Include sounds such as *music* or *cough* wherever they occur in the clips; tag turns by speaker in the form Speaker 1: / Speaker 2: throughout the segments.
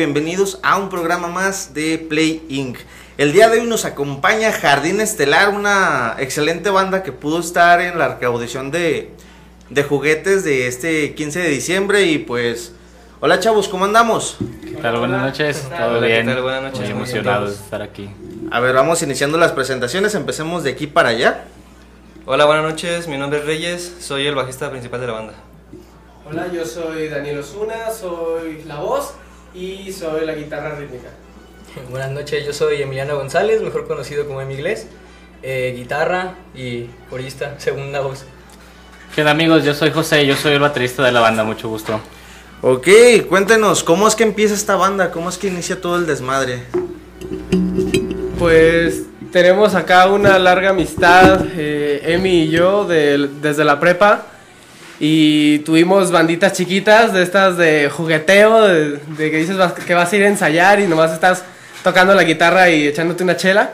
Speaker 1: Bienvenidos a un programa más de Play Inc. El día de hoy nos acompaña Jardín Estelar, una excelente banda que pudo estar en la audición de, de juguetes de este 15 de diciembre y pues... Hola chavos, ¿cómo andamos?
Speaker 2: ¿Qué tal? Buenas noches, todo
Speaker 3: Hola, ¿qué
Speaker 2: bien.
Speaker 3: tal? Buenas noches,
Speaker 2: Muy emocionado de estar aquí.
Speaker 1: A ver, vamos iniciando las presentaciones, empecemos de aquí para allá.
Speaker 3: Hola, buenas noches. Mi nombre es Reyes. Soy el bajista principal de la banda.
Speaker 4: Hola, yo soy Daniel Osuna, soy la voz y soy la guitarra rítmica. *laughs*
Speaker 5: Buenas noches, yo soy Emiliano González, mejor conocido como Emi Inglés, eh, guitarra y corista, *laughs* segunda voz.
Speaker 2: ¿Qué onda amigos? Yo soy José, yo soy el baterista de la banda, mucho gusto.
Speaker 1: Ok, cuéntenos, ¿cómo es que empieza esta banda? ¿Cómo es que inicia todo el desmadre?
Speaker 4: Pues tenemos acá una larga amistad, eh, Emi y yo, desde la prepa. Y tuvimos banditas chiquitas de estas de jugueteo, de, de que dices vas- que vas a ir a ensayar y nomás estás tocando la guitarra y echándote una chela.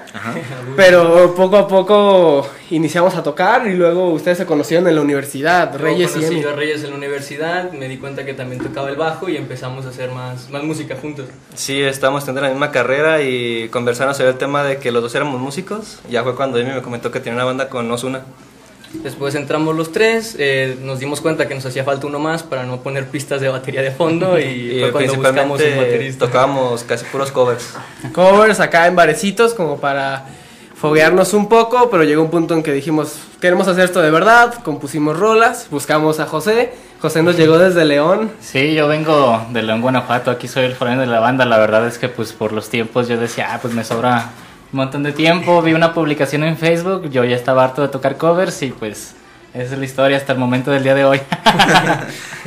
Speaker 4: Pero poco a poco iniciamos a tocar y luego ustedes se conocieron en la universidad, Reyes y Emi.
Speaker 5: yo a Reyes en la universidad, me di cuenta que también tocaba el bajo y empezamos a hacer más, más música juntos.
Speaker 3: Sí, estamos teniendo la misma carrera y conversando sobre el tema de que los dos éramos músicos. Ya fue cuando Amy me comentó que tenía una banda con Osuna.
Speaker 5: Después entramos los tres, eh, nos dimos cuenta que nos hacía falta uno más para no poner pistas de batería de fondo y, *laughs*
Speaker 3: Y
Speaker 5: fue cuando buscamos un baterista.
Speaker 3: tocábamos casi puros covers.
Speaker 4: covers acá en barecitos como para foguearnos un poco, pero llegó un punto en que dijimos, queremos hacer esto de verdad, compusimos rolas, buscamos a José, José nos llegó desde León,
Speaker 2: Sí, yo vengo de León, Guanajuato, aquí soy el foráneo de la banda. La verdad es que pues por los tiempos yo decía, ah, pues me sobra un montón de tiempo. Vi una publicación en Facebook, yo ya estaba harto de tocar covers y pues esa es la historia hasta el momento del día de hoy. *laughs*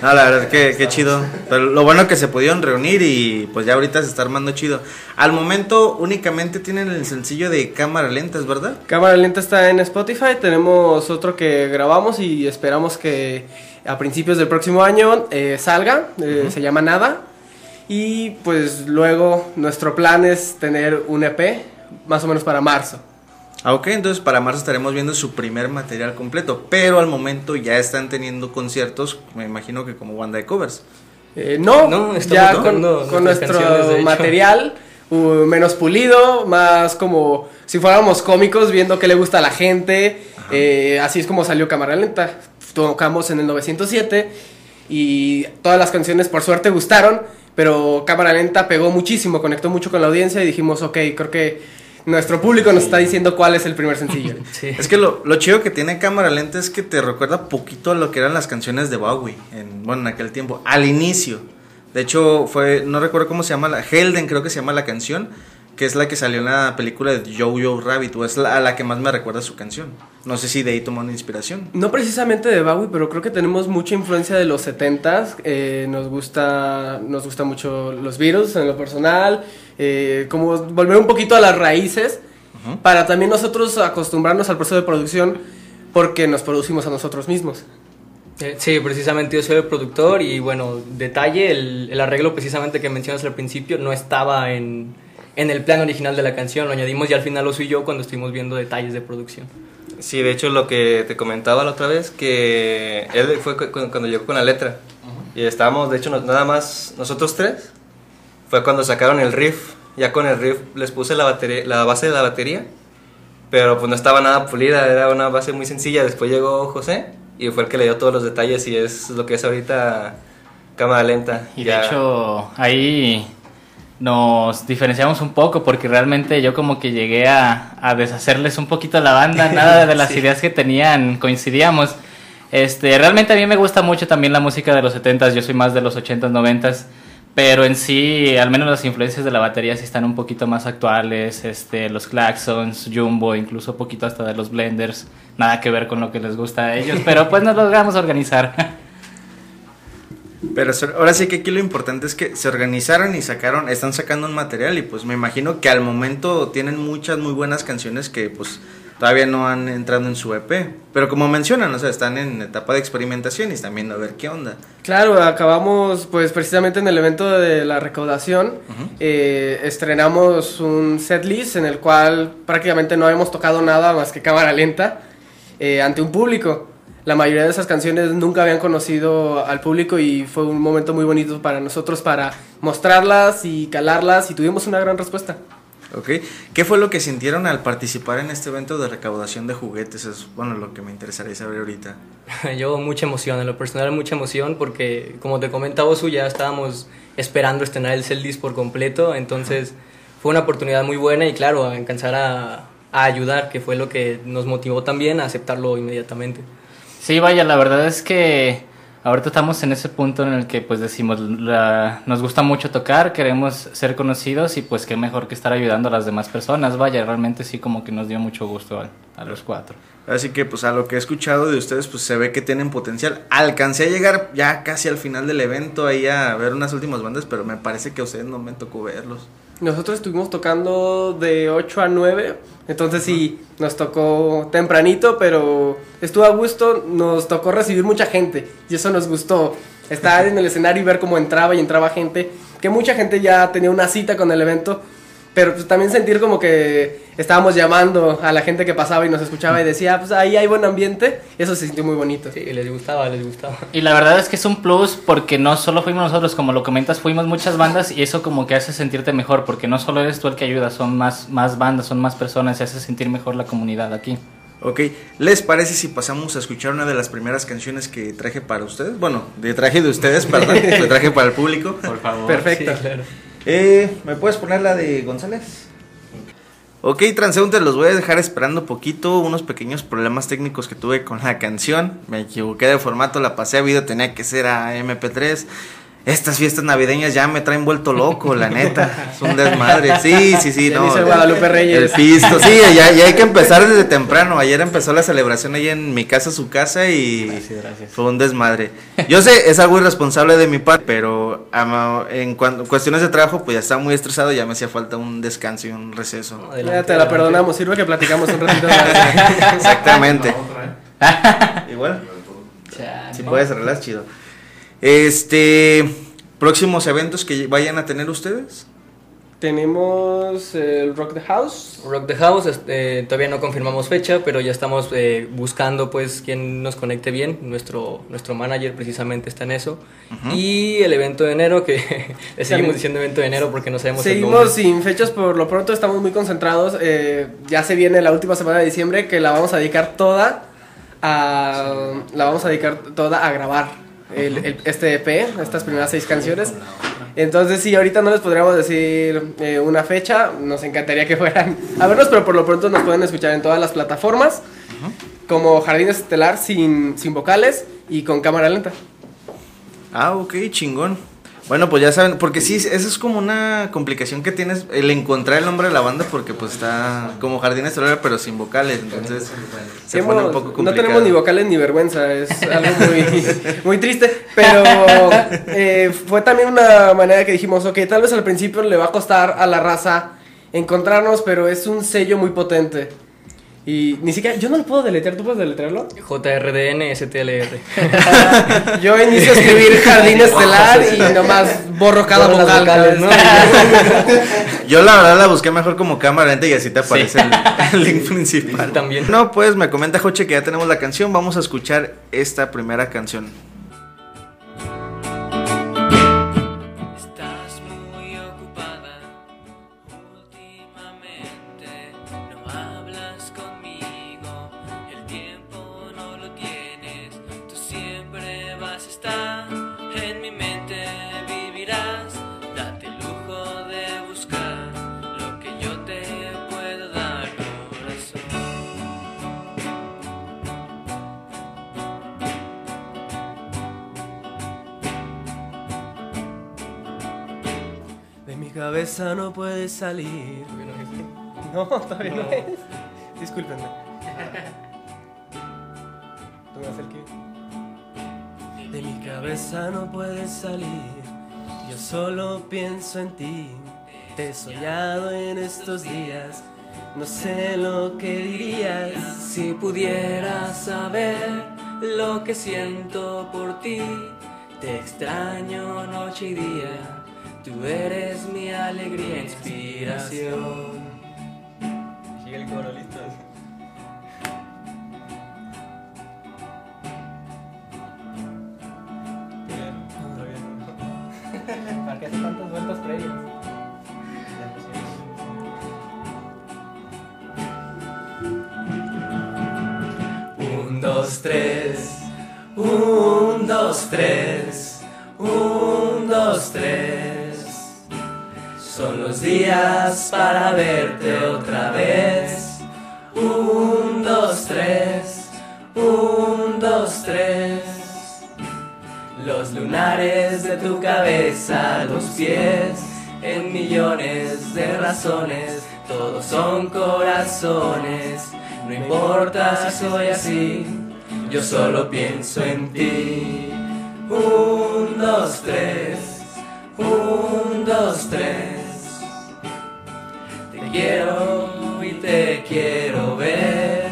Speaker 1: No, la verdad que, que chido. Pero lo bueno que se pudieron reunir y pues ya ahorita se está armando chido. Al momento únicamente tienen el sencillo de cámara lenta, ¿es verdad?
Speaker 4: Cámara Lenta está en Spotify, tenemos otro que grabamos y esperamos que a principios del próximo año eh, salga, eh, se llama Nada, y pues luego nuestro plan es tener un EP más o menos para marzo.
Speaker 1: Ah, ok, entonces para marzo estaremos viendo su primer material completo. Pero al momento ya están teniendo conciertos, me imagino que como banda de covers.
Speaker 4: Eh, no,
Speaker 5: No,
Speaker 4: ya con, con nuestro material uh, menos pulido, más como si fuéramos cómicos viendo qué le gusta a la gente. Eh, así es como salió Cámara Lenta. Tocamos en el 907 y todas las canciones por suerte gustaron, pero Cámara Lenta pegó muchísimo, conectó mucho con la audiencia y dijimos, ok, creo que nuestro público nos está diciendo cuál es el primer sencillo. *laughs*
Speaker 5: Sí.
Speaker 1: Es que lo, lo chido que tiene cámara lenta es que te recuerda poquito a lo que eran las canciones de Bowie, en, bueno, en aquel tiempo, al inicio. De hecho, fue, no recuerdo cómo se llama, la, Helden creo que se llama la canción, que es la que salió en la película de Jojo Rabbit, o es la, a la que más me recuerda su canción. No sé si de ahí tomó una inspiración.
Speaker 4: No precisamente de Bowie, pero creo que tenemos mucha influencia de los 70s. eh, nos gusta nos gusta mucho los Beatles en lo personal. eh, como volver un poquito a las raíces. Para también nosotros acostumbrarnos al proceso de producción porque nos producimos a nosotros mismos.
Speaker 5: Eh, Sí, precisamente yo soy el productor y bueno, detalle, el, el arreglo precisamente que mencionas al principio no estaba en, en el plan original de la canción, lo añadimos y al final lo soy yo cuando estuvimos viendo detalles de producción.
Speaker 3: Sí, de hecho lo que te comentaba la otra vez, que él fue cu- cu- cuando llegó con la letra. Y estábamos, de hecho, nada más nosotros tres. Fue cuando sacaron el riff. Ya con el riff les puse la, batería, la base de la batería. Pero pues no estaba nada pulida, era una base muy sencilla. Después llegó José y fue el que le dio todos los detalles y es lo que es ahorita cámara lenta.
Speaker 2: Y
Speaker 3: Ya-
Speaker 2: de hecho, ahí nos diferenciamos un poco porque realmente yo como que llegué a, a deshacerles un poquito la banda, *laughs* nada de las ideas que tenían coincidíamos. Este, realmente a mí me gusta mucho también la música de los 70s, yo soy más de los 80s, 90s, pero en sí, al menos las influencias de la batería sí están un poquito más actuales, este, los claxons, Jumbo, incluso un poquito hasta de los blenders, nada que ver con lo que les gusta a ellos, *laughs* pero pues nos logramos organizar.
Speaker 1: Pero ahora sí que aquí lo importante es que se organizaron y sacaron, están sacando un material y pues me imagino que al momento tienen muchas muy buenas canciones que pues todavía no han entrado en su EP. Pero como mencionan, o sea, están en etapa de experimentación y están viendo a ver qué onda.
Speaker 4: Claro, acabamos pues precisamente en el evento de la recaudación, eh, estrenamos un setlist en el cual prácticamente no habíamos tocado nada más que cámara lenta eh, ante un público. La mayoría de esas canciones nunca habían conocido al público y fue un momento muy bonito para nosotros para mostrarlas y calarlas y tuvimos una gran respuesta.
Speaker 1: ¿Ok? ¿Qué fue lo que sintieron al participar en este evento de recaudación de juguetes? Es bueno lo que me interesaría saber ahorita. *laughs*
Speaker 5: Yo mucha emoción, en lo personal mucha emoción porque como te comentaba Osu ya estábamos esperando estrenar el Celdis por completo, entonces fue una oportunidad muy buena y claro, a alcanzar a, a ayudar, que fue lo que nos motivó también a aceptarlo inmediatamente.
Speaker 2: Sí, vaya, la verdad es que ahorita estamos en ese punto en el que pues decimos, la- nos gusta mucho tocar, queremos ser conocidos y pues qué mejor que estar ayudando a las demás personas. Vaya, realmente sí como que nos dio mucho gusto a, a los cuatro.
Speaker 1: Así que pues a lo que he escuchado de ustedes pues se ve que tienen potencial. Alcancé a llegar ya casi al final del evento ahí a ver unas últimas bandas, pero me parece que a ustedes no me tocó verlos.
Speaker 4: Nosotros estuvimos tocando de 8 a 9, entonces sí, nos tocó tempranito, pero estuvo a gusto, nos tocó recibir mucha gente y eso nos gustó. Estar en el escenario y ver cómo entraba y entraba gente, que mucha gente ya tenía una cita con el evento, pero pues también sentir como que estábamos llamando a la gente que pasaba y nos escuchaba y decía, pues ahí hay buen ambiente, eso se sintió muy bonito.
Speaker 5: Sí, les gustaba, les gustaba.
Speaker 2: Y la verdad es que es un plus porque no solo fuimos nosotros, como lo comentas, fuimos muchas bandas y eso como que hace sentirte mejor porque no solo eres tú el que ayuda, son más, más bandas, son más personas y hace sentir mejor la comunidad aquí.
Speaker 1: Ok, ¿les parece si pasamos a escuchar una de las primeras canciones que traje para ustedes? Bueno, de traje de ustedes, perdón, *laughs* que traje para el público.
Speaker 2: Por favor.
Speaker 4: Perfecto.
Speaker 5: Sí, claro.
Speaker 1: Eh, ¿Me puedes poner la de González? Ok, transeúntes, los voy a dejar esperando poquito. Unos pequeños problemas técnicos que tuve con la canción. Me equivoqué de formato, la pasé a video, tenía que ser a MP3. Estas fiestas navideñas ya me traen vuelto loco, la *laughs* neta. Es un desmadre. Sí, sí, sí, no.
Speaker 4: dice Guadalupe Reyes.
Speaker 1: El pisto, sí, *laughs* ya, ya hay que empezar desde temprano. Ayer empezó la celebración ahí en mi casa, su casa y
Speaker 2: Gracias, gracias.
Speaker 1: fue un desmadre. Yo sé, es algo irresponsable de mi parte, pero en cuestiones de trabajo, pues ya estaba muy estresado, ya me hacía falta un descanso y un receso.
Speaker 5: Adelante,
Speaker 4: Ya te la
Speaker 5: adelante.
Speaker 4: perdonamos, sirve que platicamos un ratito. *laughs*
Speaker 1: Exactamente. Igual. Si puedes arreglar, chido. Este. Próximos eventos que vayan a tener ustedes.
Speaker 4: Tenemos el Rock the House.
Speaker 5: Rock the House, este, todavía no confirmamos fecha, pero ya estamos eh, buscando pues quien nos conecte bien. Nuestro, nuestro manager precisamente está en eso. Y el evento de enero, que *laughs* le seguimos diciendo evento de enero porque no sabemos
Speaker 4: Seguimos sin fechas por lo pronto, estamos muy concentrados. eh, ya se viene la última semana de diciembre que la vamos a dedicar toda a la vamos a dedicar toda a grabar el- el- este EP, estas primeras seis canciones. Entonces sí, ahorita no les podríamos decir eh, una fecha, nos encantaría que fueran a vernos, pero por lo pronto nos pueden escuchar en todas las plataformas, como Jardín Estelar sin, sin vocales y con cámara lenta.
Speaker 1: Ah, ok, chingón. Bueno, pues ya saben, porque sí, esa es como una complicación que tienes, el encontrar el nombre de la banda, porque pues está como Jardín Estelar, pero sin vocales, entonces se pone un poco
Speaker 4: no
Speaker 1: complicado.
Speaker 4: tenemos ni vocales ni vergüenza, es *laughs* algo muy, muy triste, pero eh, fue también una manera que dijimos, ok, tal vez al principio le va a costar a la raza encontrarnos, pero es un sello muy potente. Y ni siquiera, yo no lo puedo deletrear, ¿tú puedes deletrearlo?
Speaker 5: JRDN STLR. *laughs*
Speaker 4: Yo inicio a escribir Jardín Estelar y nomás borro cada
Speaker 5: Borro
Speaker 4: vocal.
Speaker 5: vocales,
Speaker 4: ¿no? *laughs*
Speaker 1: Yo la verdad la busqué mejor como cámara lenta y así te aparece el, el link *laughs* principal.
Speaker 5: También.
Speaker 1: No, pues me comenta Joche que ya tenemos la canción, vamos a escuchar esta primera canción.
Speaker 6: No
Speaker 4: puede salir. No, todavía no es. *laughs* Discúlpenme. *laughs* Tú me acerqué. De
Speaker 7: De mi cabeza no puedes salir. Yo solo pienso en ti. Te he soñado en estos días. No sé lo que dirías.
Speaker 5: Si pudieras saber lo que siento por ti, te extraño noche y día. Tú eres mi alegría, inspiración.
Speaker 3: Sigue el coro,
Speaker 7: días para verte otra vez. Un, dos, tres. Un, dos, tres. Los lunares de tu cabeza, los pies, en millones de razones, todos son corazones. No importa si soy así, yo solo pienso en ti. Un, dos, tres. Un, dos, tres. Quiero y te quiero ver.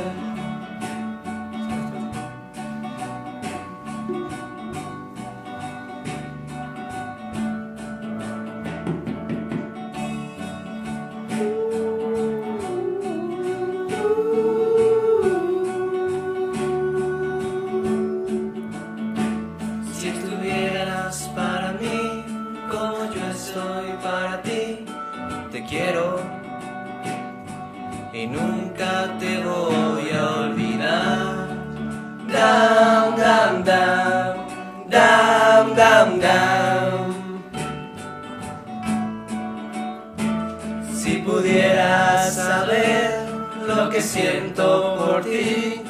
Speaker 7: Para mí, como yo estoy para ti, te quiero y nunca te voy a olvidar. Down, down, down, down, down, down. Si pudieras saber lo que siento por ti,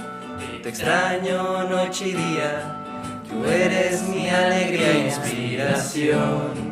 Speaker 7: te extraño noche y día. Tú eres mi alegría e inspiración.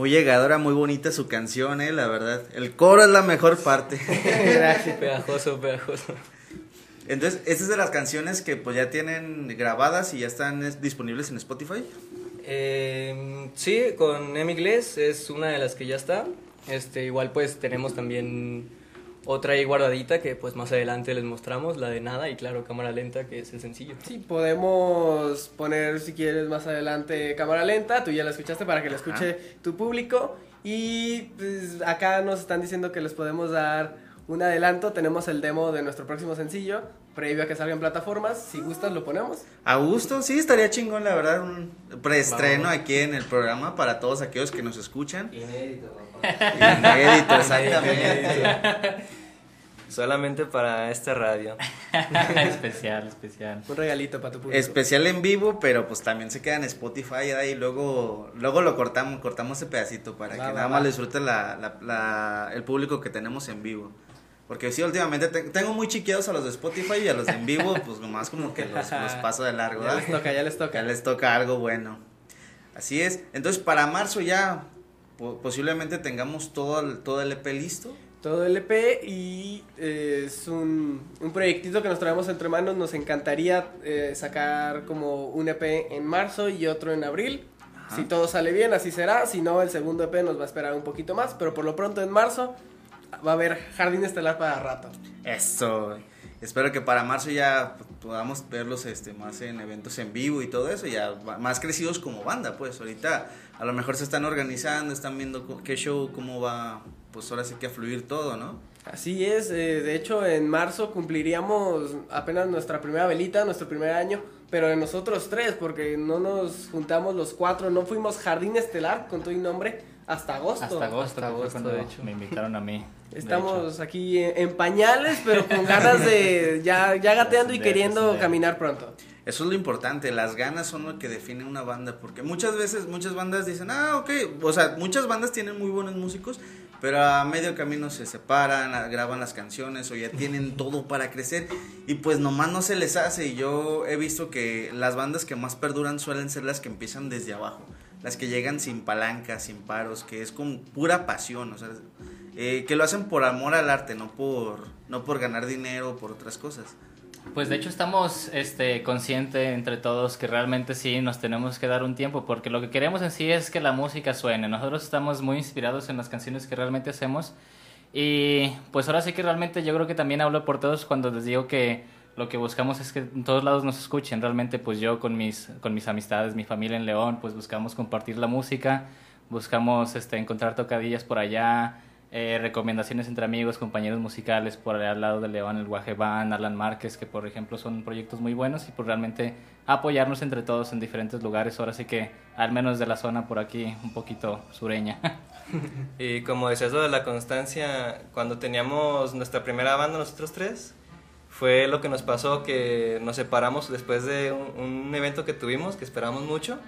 Speaker 1: Muy llegadora, muy bonita su canción, eh, la verdad. El coro es la mejor parte. *laughs*
Speaker 5: Pegajoso, pegajoso.
Speaker 1: Entonces, esta es de las canciones que pues ya tienen grabadas y ya están es, disponibles en Spotify.
Speaker 5: Eh, sí, con Inglés es una de las que ya está. Este, igual pues tenemos también otra ahí guardadita que pues más adelante les mostramos, la de nada y claro, cámara lenta que es el sencillo.
Speaker 7: Sí, podemos poner si quieres más adelante cámara lenta, tú ya la escuchaste para que la escuche tu público. Y pues, acá nos están diciendo que les podemos dar un adelanto, tenemos el demo de nuestro próximo sencillo, previo a que salga en plataformas, si gustas lo ponemos.
Speaker 1: A gusto, sí, estaría chingón, la verdad, un preestreno aquí en el programa para todos aquellos que nos escuchan.
Speaker 3: Inédito,
Speaker 1: Inédito, exactamente.
Speaker 3: Solamente para esta radio. *laughs*
Speaker 2: especial, especial.
Speaker 7: Un regalito para tu público.
Speaker 1: Especial en vivo, pero pues también se queda en Spotify ahí luego luego lo cortamos, cortamos ese pedacito para
Speaker 7: Va,
Speaker 1: que
Speaker 7: va,
Speaker 1: nada
Speaker 7: va.
Speaker 1: más disfrute la, la- la- el público que tenemos en vivo. Porque sí, últimamente te- tengo muy chiqueados a los de Spotify y a los de en vivo, *laughs* pues nomás como que los, los paso de largo,
Speaker 7: ya
Speaker 1: ¿verdad?
Speaker 7: les toca, ya les
Speaker 1: Ya
Speaker 7: toca.
Speaker 1: les toca algo bueno. Así es. Entonces, para marzo ya po- posiblemente tengamos todo el, todo el EP listo.
Speaker 4: todo el EP y eh, es un, un proyectito que nos traemos entre manos. Nos encantaría eh, sacar como un EP en marzo y otro en abril. Si todo sale bien, así será. Si no, el segundo EP nos va a esperar un poquito más. Pero por lo pronto en marzo va a haber Jardín Estelar para rato.
Speaker 1: Eso. Espero que para marzo ya podamos verlos este, más en eventos en vivo y todo eso, ya más crecidos como banda, pues ahorita a lo mejor se están organizando, están viendo qué show, cómo va, pues ahora sí que a fluir todo, ¿no?
Speaker 4: Así es, eh, de hecho en marzo cumpliríamos apenas nuestra primera velita, nuestro primer año, pero de nosotros tres, porque no nos juntamos los cuatro, no fuimos Jardín Estelar con todo y nombre hasta agosto.
Speaker 2: Hasta agosto,
Speaker 5: Hasta agosto,
Speaker 2: cuando
Speaker 5: de hecho.
Speaker 2: me invitaron a mí.
Speaker 4: Estamos aquí en, en pañales, pero con ganas de *laughs* ya, ya gateando y queriendo caminar pronto.
Speaker 1: Eso es lo importante, las ganas son lo que define una banda, porque muchas veces, muchas bandas dicen, ah, ok, o sea, muchas bandas tienen muy buenos músicos, pero a medio camino se separan, graban las canciones o ya tienen *laughs* todo para crecer y pues nomás no se les hace y yo he visto que las bandas que más perduran suelen ser las que empiezan desde abajo, las que llegan sin palancas, sin paros, que es con pura pasión, o sea, eh, que lo hacen por amor al arte, no por, no por ganar dinero o por otras cosas.
Speaker 2: Pues de hecho estamos este, conscientes entre todos que realmente sí nos tenemos que dar un tiempo porque lo que queremos en sí es que la música suene. Nosotros estamos muy inspirados en las canciones que realmente hacemos y pues ahora sí que realmente yo creo que también hablo por todos cuando les digo que lo que buscamos es que en todos lados nos escuchen. Realmente pues yo con mis, con mis amistades, mi familia en León, pues buscamos compartir la música, buscamos este, encontrar tocadillas por allá, eh, recomendaciones entre amigos, compañeros musicales por allá al lado de León, el Guaje Band, Alan Márquez, que por ejemplo son proyectos muy buenos y por realmente apoyarnos entre todos en diferentes lugares, ahora sí que al menos de la zona por aquí un poquito sureña. *laughs*
Speaker 3: Y como decías lo de la constancia, cuando teníamos nuestra primera banda, nosotros tres, fue lo que nos pasó, que nos separamos después de un, un evento que tuvimos, que esperamos mucho,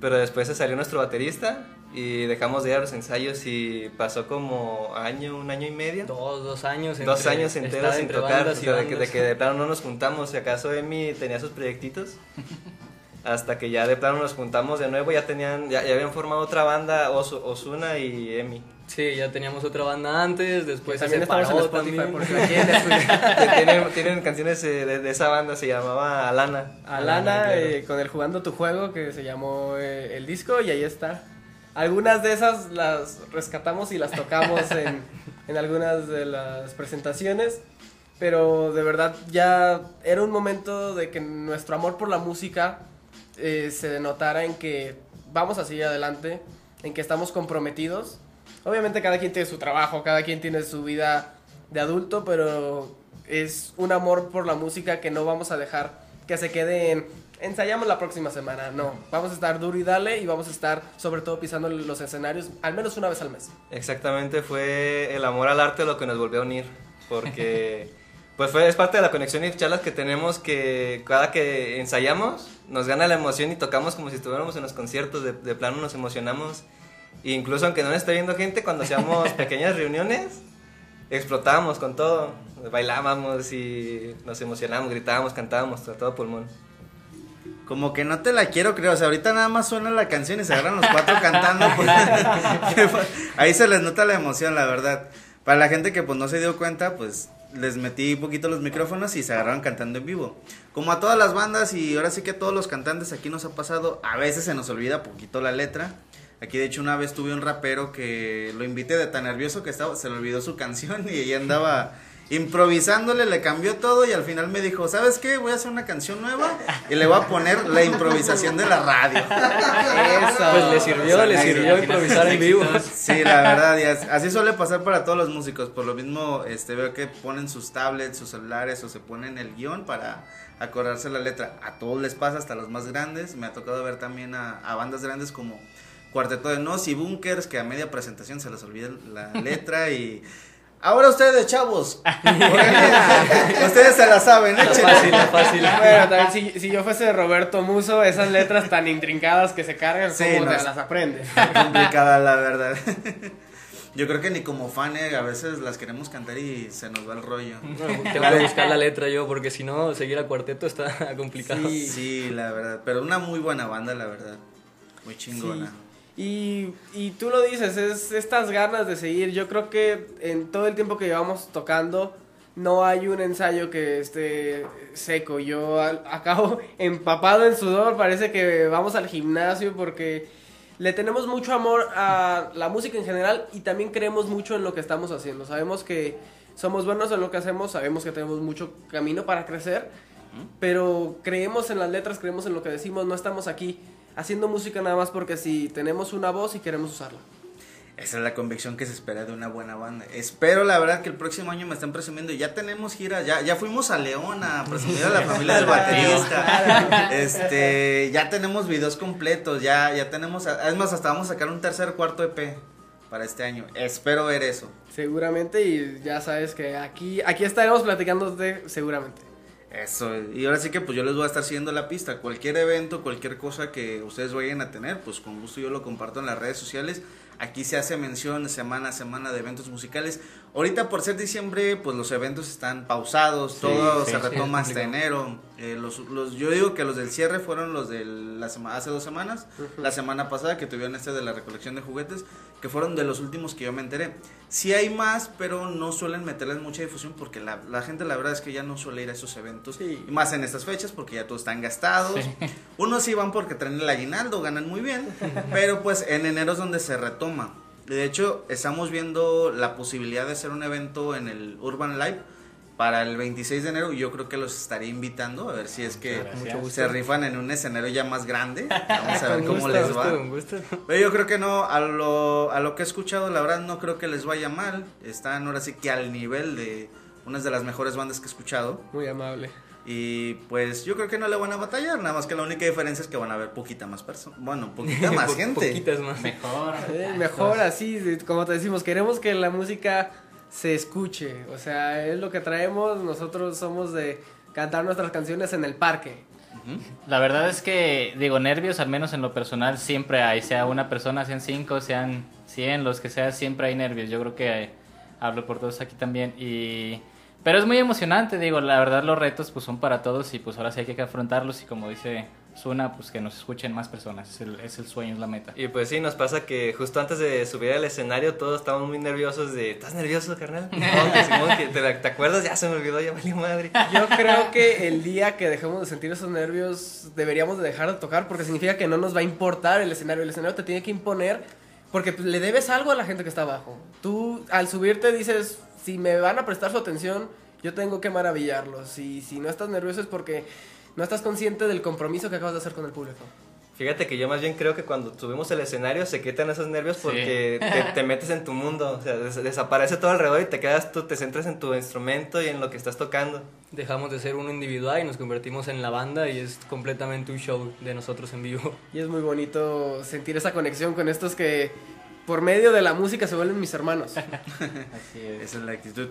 Speaker 3: pero después se salió nuestro baterista y dejamos de ir a los ensayos y pasó como año, un año y medio.
Speaker 5: Dos, dos años.
Speaker 3: Dos
Speaker 5: entre-
Speaker 3: años enteros sin tocar, o sea, de que, de que de plano no nos juntamos, si acaso Emi tenía sus proyectitos, *laughs* hasta que ya de plano nos juntamos de nuevo, ya tenían, ya, ya habían formado otra banda, Osu- Osuna y Emi.
Speaker 5: Sí, ya teníamos otra banda antes, después
Speaker 4: también
Speaker 5: se
Speaker 4: en
Speaker 5: separó
Speaker 4: Spotify
Speaker 5: también.
Speaker 4: escuchar. *laughs*
Speaker 3: Que tienen, tienen canciones eh, de, de esa banda, se llamaba Alana.
Speaker 4: Alana
Speaker 5: claro.
Speaker 4: eh, con el Jugando tu Juego que se llamó eh, el disco y ahí está. Algunas de esas las rescatamos y las tocamos en, *laughs* en algunas de las presentaciones, pero de verdad ya era un momento de que nuestro amor por la música eh, se denotara en que vamos a seguir adelante, en que estamos comprometidos. Obviamente cada quien tiene su trabajo, cada quien tiene su vida de adulto, pero es un amor por la música que no vamos a dejar que se quede en ensayamos la próxima semana. No, vamos a estar duro y dale y vamos a estar sobre todo pisando los escenarios al menos una vez al mes.
Speaker 3: Exactamente, fue el amor al arte lo que nos volvió a unir, porque *laughs* pues fue, es parte de la conexión y charlas que tenemos que cada que ensayamos nos gana la emoción y tocamos como si estuviéramos en los conciertos, de, de plano nos emocionamos, e incluso aunque no nos esté viendo gente, cuando hacíamos *laughs* pequeñas reuniones, explotábamos con todo, bailábamos y nos emocionábamos, gritábamos, cantábamos a todo pulmón.
Speaker 1: Como que no te la quiero creer, o sea, ahorita nada más suena la canción y se agarran los *laughs* cuatro cantando. pues. *laughs* Ahí se les nota la emoción, la verdad. Para la gente que pues no se dio cuenta, pues les metí un poquito los micrófonos y se agarraron cantando en vivo. Como a todas las bandas y ahora sí que a todos los cantantes aquí nos ha pasado, a veces se nos olvida poquito la letra. Aquí de hecho una vez tuve un rapero que lo invité de tan nervioso que estaba, se le olvidó su canción y ella andaba improvisándole, le cambió todo y al final me dijo, ¿sabes qué? Voy a hacer una canción nueva y le voy a poner la improvisación de la radio.
Speaker 4: Eso.
Speaker 5: Pues le sirvió, le
Speaker 1: Ahí,
Speaker 5: sirvió improvisar en vivo.
Speaker 1: Sí, la verdad, y as- así suele pasar para todos los músicos. Por lo mismo, este, veo que ponen sus tablets, sus celulares o se ponen el guion para acordarse la letra. A todos les pasa, hasta los más grandes. Me ha tocado ver también a, a bandas grandes como Cuarteto de Nos y Bunkers, que a media presentación se les olvida la *laughs* letra y... Ahora ustedes, chavos. *laughs* ustedes se la saben, échenle.
Speaker 5: Fácil, fácil.
Speaker 4: Bueno, también si, si yo fuese Roberto Muso, esas letras tan intrincadas que se cargan,
Speaker 1: Sí,
Speaker 4: ¿cómo
Speaker 1: no,
Speaker 4: te las aprendes? *laughs*
Speaker 1: Complicada, la verdad. Yo creo que ni como fan, eh, a veces las queremos cantar y se nos va el rollo.
Speaker 5: Tengo que buscar la letra yo, porque si no, seguir a cuarteto está complicado.
Speaker 1: Sí, la verdad. Pero una muy buena banda, la verdad. Muy chingona.
Speaker 4: Y, y tú lo dices, es estas ganas de seguir. Yo creo que en todo el tiempo que llevamos tocando, no hay un ensayo que esté seco. Yo al- acabo *laughs* empapado en sudor, parece que vamos al gimnasio porque le tenemos mucho amor a la música en general y también creemos mucho en lo que estamos haciendo. Sabemos que somos buenos en lo que hacemos, sabemos que tenemos mucho camino para crecer, pero creemos en las letras, creemos en lo que decimos, no estamos aquí haciendo música nada más porque si tenemos una voz y queremos usarla.
Speaker 1: Esa es la convicción que se espera de una buena banda. Espero, la verdad, que el próximo año me estén presumiendo. Ya tenemos gira, ya, ya fuimos a León a presumir a la familia del *laughs* baterista. Este, ya tenemos videos completos, ya, ya tenemos, es más, hasta vamos a sacar un tercer, cuarto EP para este año. Espero ver eso.
Speaker 4: Seguramente y ya sabes que aquí, aquí estaremos platicando de seguramente.
Speaker 1: Eso, y ahora sí que pues yo les voy a estar siguiendo la pista. Cualquier evento, cualquier cosa que ustedes vayan a tener, pues con gusto yo lo comparto en las redes sociales. Aquí se hace mención semana a semana de eventos musicales. Ahorita por ser diciembre, pues los eventos están pausados, todo
Speaker 2: sí,
Speaker 1: se
Speaker 2: sí,
Speaker 1: retoma
Speaker 5: es
Speaker 1: hasta enero. Eh, los, los, yo digo que los del cierre fueron los de la sema- hace dos semanas, la semana pasada que tuvieron este de la recolección de juguetes, que fueron de los últimos que yo me enteré. Sí hay más, pero no suelen meterles mucha difusión porque la, la gente la verdad es que ya no suele ir a esos eventos.
Speaker 4: Sí.
Speaker 1: Y más en estas fechas porque ya todos están gastados. Unos sí van porque traen el aguinaldo, ganan muy bien, pero pues en enero es donde se retoma. De hecho, estamos viendo la posibilidad de hacer un evento en el Urban Live para el 26 de enero. Yo creo que los estaré invitando a ver si es que
Speaker 2: Gracias.
Speaker 1: se rifan en un escenario ya más grande. *laughs* Vamos a ver cómo
Speaker 5: gusto,
Speaker 1: les va.
Speaker 5: gusto.
Speaker 1: Pero yo creo que no, a lo, a lo que he escuchado, la verdad no creo que les vaya mal. Están ahora sí que al nivel de unas de las mejores bandas que he escuchado.
Speaker 4: Muy amable.
Speaker 1: Y pues yo creo que no le van a batallar, nada más que la única diferencia es que van a haber poquita más personas. Bueno, poquita *laughs* más
Speaker 5: Po-
Speaker 1: gente.
Speaker 5: Poquitas más.
Speaker 2: Mejor. *laughs*
Speaker 4: Eh, mejor así, como te decimos, queremos que la música se escuche. O sea, es lo que traemos. Nosotros somos de cantar nuestras canciones en el parque.
Speaker 2: La verdad es que, digo, nervios, al menos en lo personal, siempre hay. Sea una persona, sean cinco, sean cien, los que sea, siempre hay nervios. Yo creo que eh, hablo por todos aquí también. Y... Pero es muy emocionante, digo, la verdad los retos pues son para todos y pues ahora sí hay que afrontarlos y como dice Suna, pues que nos escuchen más personas. Es el, es el sueño, es la meta.
Speaker 3: Y pues sí, nos pasa que justo antes de subir al escenario todos estamos muy nerviosos de, ¿estás nervioso, carnal? *laughs* No, que Simón, que te, ¿te acuerdas? Ya se me olvidó, ya valió madre.
Speaker 4: Yo creo que el día que dejemos de sentir esos nervios deberíamos de dejar de tocar porque significa que no nos va a importar el escenario. El escenario te tiene que imponer porque pues, le debes algo a la gente que está abajo. Tú al subirte dices, si me van a prestar su atención, yo tengo que maravillarlos. Y si no estás nervioso es porque no estás consciente del compromiso que acabas de hacer con el público.
Speaker 3: Fíjate que yo más bien creo que cuando subimos al escenario se quitan esos nervios porque *laughs* te, te metes en tu mundo, o sea, des- desaparece todo alrededor y te quedas tú, te centras en tu instrumento y en lo que estás tocando.
Speaker 5: Dejamos de ser uno individual y nos convertimos en la banda y es completamente un show de nosotros en vivo.
Speaker 4: Y es muy bonito sentir esa conexión con estos que por medio de la música se vuelven mis hermanos. *laughs*
Speaker 2: Así es.
Speaker 1: Esa es la actitud.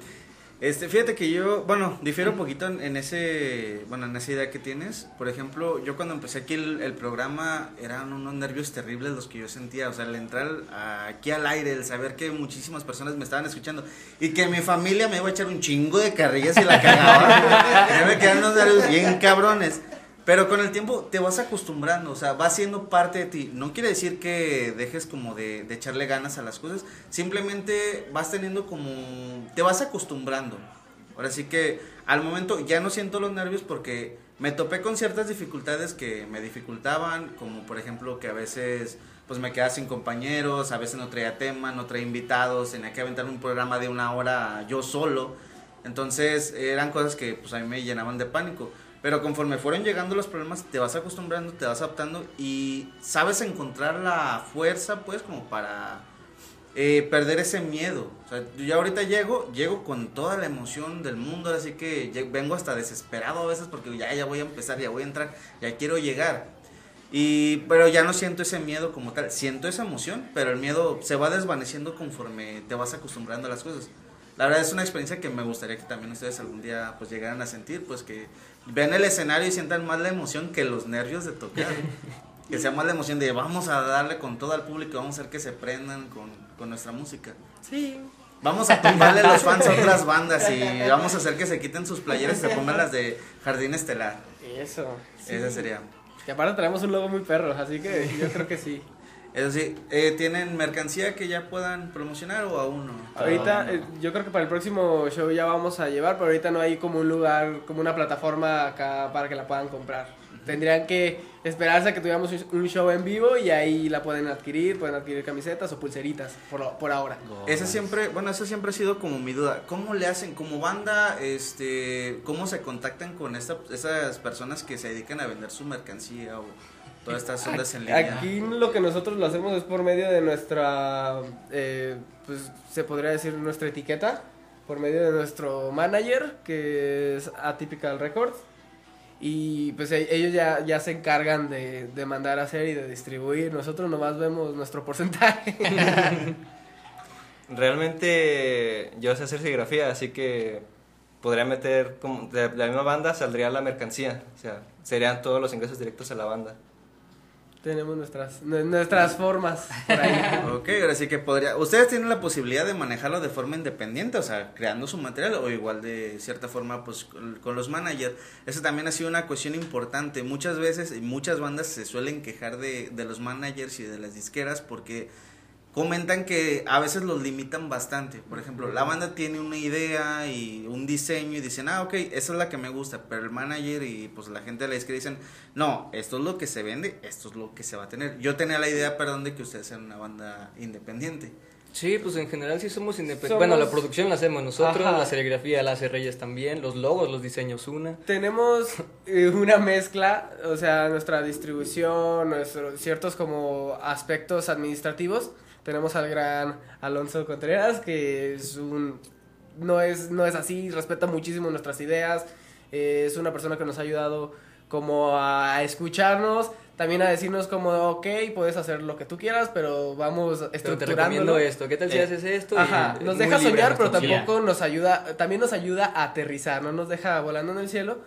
Speaker 1: Este, fíjate que yo, bueno, difiero un poquito en, en ese, bueno, en esa idea que tienes. Por ejemplo, yo cuando empecé aquí el, el programa eran unos nervios terribles los que yo sentía. O sea, el entrar aquí al aire, el saber que muchísimas personas me estaban escuchando y que mi familia me iba a echar un chingo de carrillas y la cagaba. *laughs* ya me quedaron unos nervios bien cabrones. Pero con el tiempo te vas acostumbrando, o sea, va siendo parte de ti. No quiere decir que dejes como de, de echarle ganas a las cosas, simplemente vas teniendo como, te vas acostumbrando. Ahora sí que al momento ya no siento los nervios porque me topé con ciertas dificultades que me dificultaban, como por ejemplo que a veces pues me quedaba sin compañeros, a veces no traía tema, no traía invitados, tenía que aventar un programa de una hora yo solo. Entonces eran cosas que pues a mí me llenaban de pánico. Pero conforme fueron llegando los problemas, te vas acostumbrando, te vas adaptando y sabes encontrar la fuerza, pues, como para eh, perder ese miedo. O sea, yo ahorita llego, llego con toda la emoción del mundo, así que vengo hasta desesperado a veces porque ya, ya voy a empezar, ya voy a entrar, ya quiero llegar. Y, pero ya no siento ese miedo como tal, siento esa emoción, pero el miedo se va desvaneciendo conforme te vas acostumbrando a las cosas. La verdad es una experiencia que me gustaría que también ustedes algún día pues llegaran a sentir, pues que vean el escenario y sientan más la emoción que los nervios de tocar. *laughs* que sea más la emoción de vamos a darle con todo al público, vamos a hacer que se prendan con, con nuestra música.
Speaker 4: Sí.
Speaker 1: Vamos a tumbarle los fans a otras bandas y *laughs* vamos a hacer que se quiten sus playeras y se pongan las de Jardín Estelar.
Speaker 4: Eso. sí.
Speaker 1: Esa sería.
Speaker 4: Que aparte traemos un logo muy perro, así que yo creo que sí.
Speaker 1: Eso sí, eh, ¿tienen mercancía que ya puedan promocionar o aún no?
Speaker 4: Ahorita, eh, yo creo que para el próximo show ya vamos a llevar, pero ahorita no hay como un lugar, como una plataforma acá para que la puedan comprar. Tendrían que esperarse a que tuviéramos un- show en vivo y ahí la pueden adquirir, pueden adquirir camisetas o pulseritas por, por ahora.
Speaker 1: Esa siempre, bueno, esa siempre ha sido como mi duda. ¿Cómo le hacen como banda, este, cómo se contactan con esta, esas personas que se dedican a vender su mercancía o todas estas ondas en línea?
Speaker 4: Aquí lo que nosotros lo hacemos es por medio de nuestra, eh, pues se podría decir nuestra etiqueta, por medio de nuestro manager, que es Atypical Records. Y pues e- ellos ya, ya se encargan de, de mandar a hacer y de distribuir. Nosotros nomás vemos nuestro porcentaje. *laughs*
Speaker 3: Realmente yo sé hacer serigrafía, así que podría meter, como de la misma banda saldría la mercancía, o sea, serían todos los ingresos directos a la banda.
Speaker 4: Tenemos nuestras, nu- nuestras formas por. *laughs*
Speaker 1: Ok, ahora sí que podría. ¿Ustedes tienen la posibilidad de manejarlo de forma independiente, o sea, creando su material o igual de cierta forma, pues con los managers? Eso también ha sido una cuestión importante. Muchas veces y muchas bandas se suelen quejar de, de los managers y de las disqueras porque comentan que a veces los limitan bastante. Por ejemplo, la banda tiene una idea y un diseño y dicen, ah, ok, esa es la que me gusta, pero el manager y pues la gente de la disquera dicen, no, esto es lo que se vende, esto es lo que se va a tener. Yo tenía la idea, perdón, de que ustedes sean una banda independiente.
Speaker 5: Sí, pues en general sí somos independientes.
Speaker 4: Somos-
Speaker 5: Bueno, la producción la hacemos nosotros,
Speaker 4: Ajá.
Speaker 5: la serigrafía la hace Reyes también, los logos, los diseños una.
Speaker 4: Tenemos eh, una mezcla, o sea, nuestra distribución, nuestros ciertos como aspectos administrativos. Tenemos al gran Alonso Contreras, que es un no es no es así, respeta muchísimo nuestras ideas. eh, es una persona que nos ha ayudado como a escucharnos, también a decirnos como, ok, puedes hacer lo que tú quieras, pero vamos
Speaker 5: te recomiendo esto, ¿qué tal si
Speaker 4: Eh,
Speaker 5: haces esto?
Speaker 4: Ajá, nos deja soñar, pero tampoco nos ayuda, también nos ayuda a aterrizar, no nos deja volando en el cielo.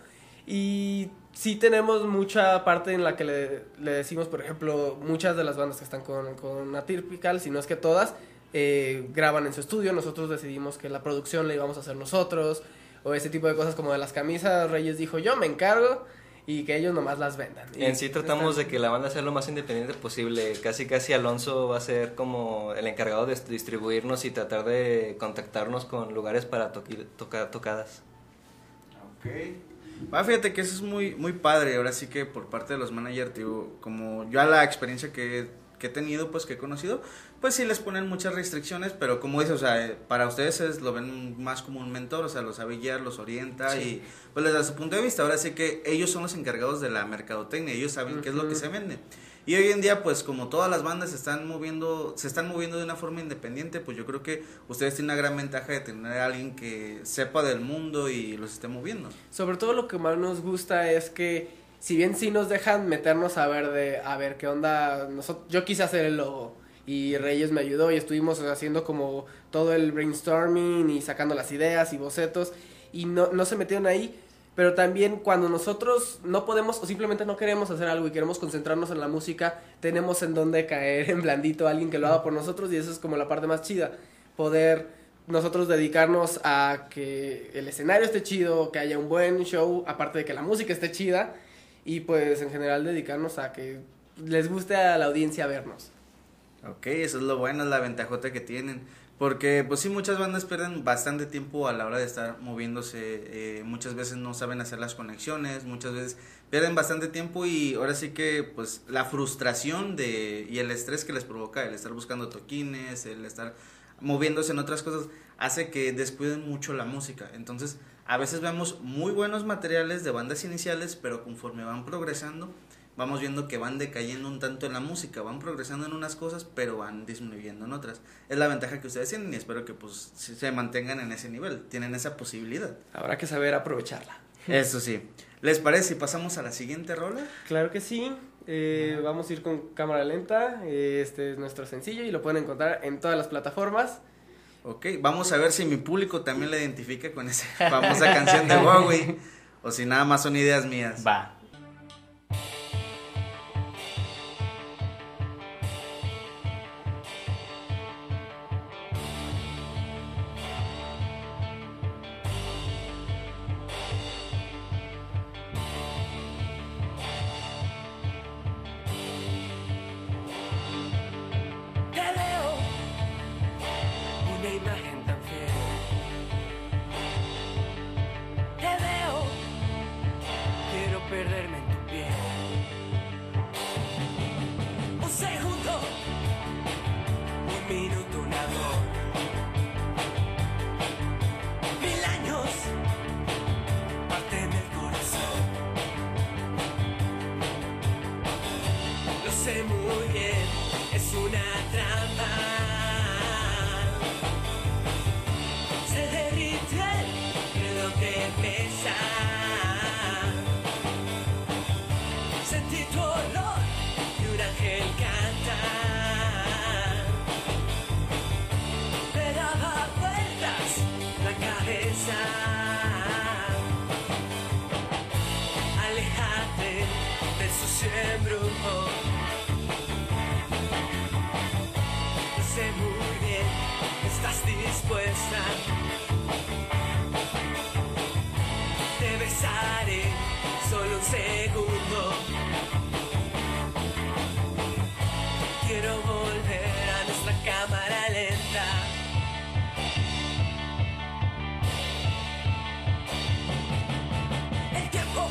Speaker 4: Y sí tenemos mucha parte en la que le, le decimos, por ejemplo, muchas de las bandas que están con, con Atypical, si no es que todas, eh, graban en su estudio, nosotros decidimos que la producción la íbamos a hacer nosotros, o ese tipo de cosas como de las camisas, Reyes dijo yo me encargo y que ellos nomás las vendan. Y
Speaker 3: En sí tratamos de que la banda sea lo más independiente posible. Casi casi Alonso va a ser como el encargado de distribuirnos y tratar de contactarnos con lugares para toqui- toca- tocadas.
Speaker 1: Ok. Ah, fíjate que eso es muy, muy padre. Ahora sí que por parte de los managers, digo, como yo a la experiencia que, que he tenido, pues que he conocido, pues sí les ponen muchas restricciones, pero como dices, o sea, eh, para ustedes es- lo ven más como un mentor, o sea, los sabe guiar, los orienta y pues les da su punto de vista. Ahora sí que ellos son los encargados de la mercadotecnia, ellos saben qué es lo que se vende. Y hoy en día, pues como todas las bandas se están moviendo, se están moviendo de una forma independiente, pues yo creo que ustedes tienen una gran ventaja de tener a alguien que sepa del mundo y los esté moviendo.
Speaker 4: Sobre todo lo que más nos gusta es que si bien sí nos dejan meternos a ver de a ver qué onda, nosotros, yo quise hacer el logo y Reyes me ayudó y estuvimos haciendo como todo el brainstorming y sacando las ideas y bocetos y no, no se metieron ahí, pero también cuando nosotros no podemos o simplemente no queremos hacer algo y queremos concentrarnos en la música, tenemos en dónde caer en blandito a alguien que lo haga por nosotros y eso es como la parte más chida, poder nosotros dedicarnos a que el escenario esté chido, que haya un buen show, aparte de que la música esté chida, y pues en general dedicarnos a que les guste a la audiencia vernos.
Speaker 1: Ok, eso es lo bueno, es la ventajota que tienen. Porque, pues sí, muchas bandas pierden bastante tiempo a la hora de estar moviéndose. eh, muchas veces no saben hacer las conexiones, muchas veces pierden bastante tiempo y ahora sí que, pues, la frustración de y el estrés que les provoca el estar buscando toquines, el estar moviéndose en otras cosas, hace que descuiden mucho la música. Entonces, a veces vemos muy buenos materiales de bandas iniciales, pero conforme van progresando, vamos viendo que van decayendo un tanto en la música, van progresando en unas cosas, pero van disminuyendo en otras. Es la ventaja que ustedes tienen y espero que pues se mantengan en ese nivel, tienen esa posibilidad.
Speaker 4: Habrá que saber aprovecharla.
Speaker 1: Eso sí. ¿Les parece si pasamos a la siguiente rola?
Speaker 4: Claro que sí, eh, vamos a ir con cámara lenta, este es nuestro sencillo y lo pueden encontrar en todas las plataformas.
Speaker 1: Ok, vamos a ver si mi público también la identifica con esa *laughs* famosa canción de *laughs* Huawei o si nada más son ideas mías.
Speaker 2: Va.
Speaker 6: Sé muy es una trampa. Se derrite de lo que pesa. Sentí tu olor y un ángel cantar. Me daba vueltas la cabeza. Alejate del sucio dispuesta. Te besaré solo un segundo. Quiero volver a nuestra cámara lenta. El tiempo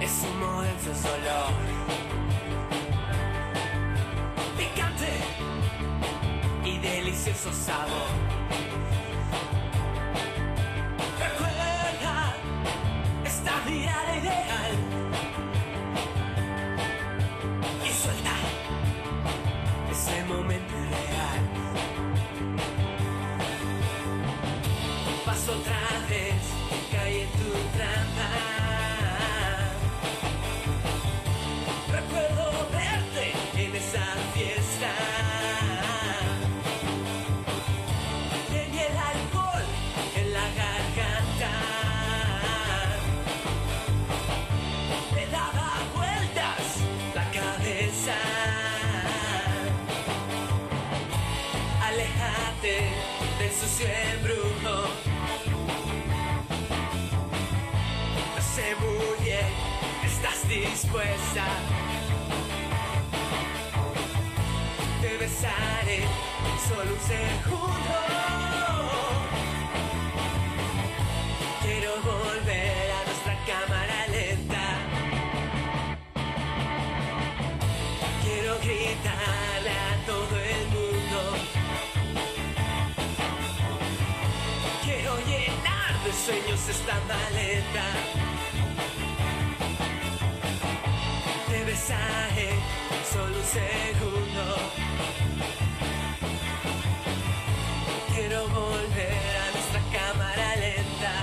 Speaker 6: es un momento dolor. Recuerda esta mirada ideal y suelta ese momento real. Paso otra vez, caí en tu trampa. Estás dispuesta. Te besaré solo un segundo. Quiero volver a nuestra cámara lenta. Quiero gritarle a todo el mundo. Quiero llenar de sueños esta maleta. Te besaré solo un segundo. Quiero volver a nuestra cámara lenta.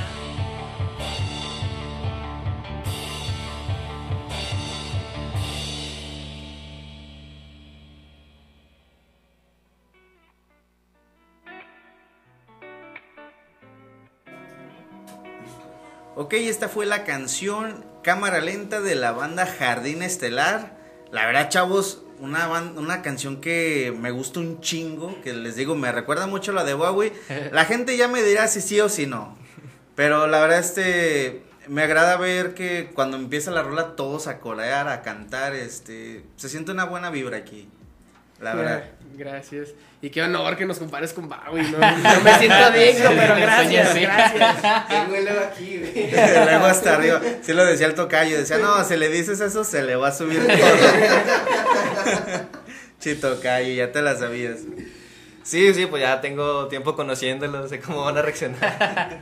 Speaker 1: Ok, esta fue la canción Cámara Lenta de la banda Jardín Estelar. La verdad, chavos, una, ban- una canción que me gusta un chingo, que les digo, me recuerda mucho a la de Huawei. *laughs* La gente ya me dirá si sí o si no. Pero la verdad, este, me agrada ver que cuando empieza la rola todos a corear, a cantar, este, se siente una buena vibra aquí. La verdad.
Speaker 4: Gracias. Y qué honor que nos compares con Bowie, ¿no? No me siento *laughs* digno, pero gracias, gracias.
Speaker 8: Tengo el aquí, güey. *laughs*
Speaker 1: Luego hasta arriba. Sí lo decía el tocayo. Decía, no, si le dices eso, se le va a subir todo. *laughs* Chito tocayo, ya te la sabías.
Speaker 3: Sí, sí, pues ya tengo tiempo conociéndolos, sé cómo van a reaccionar.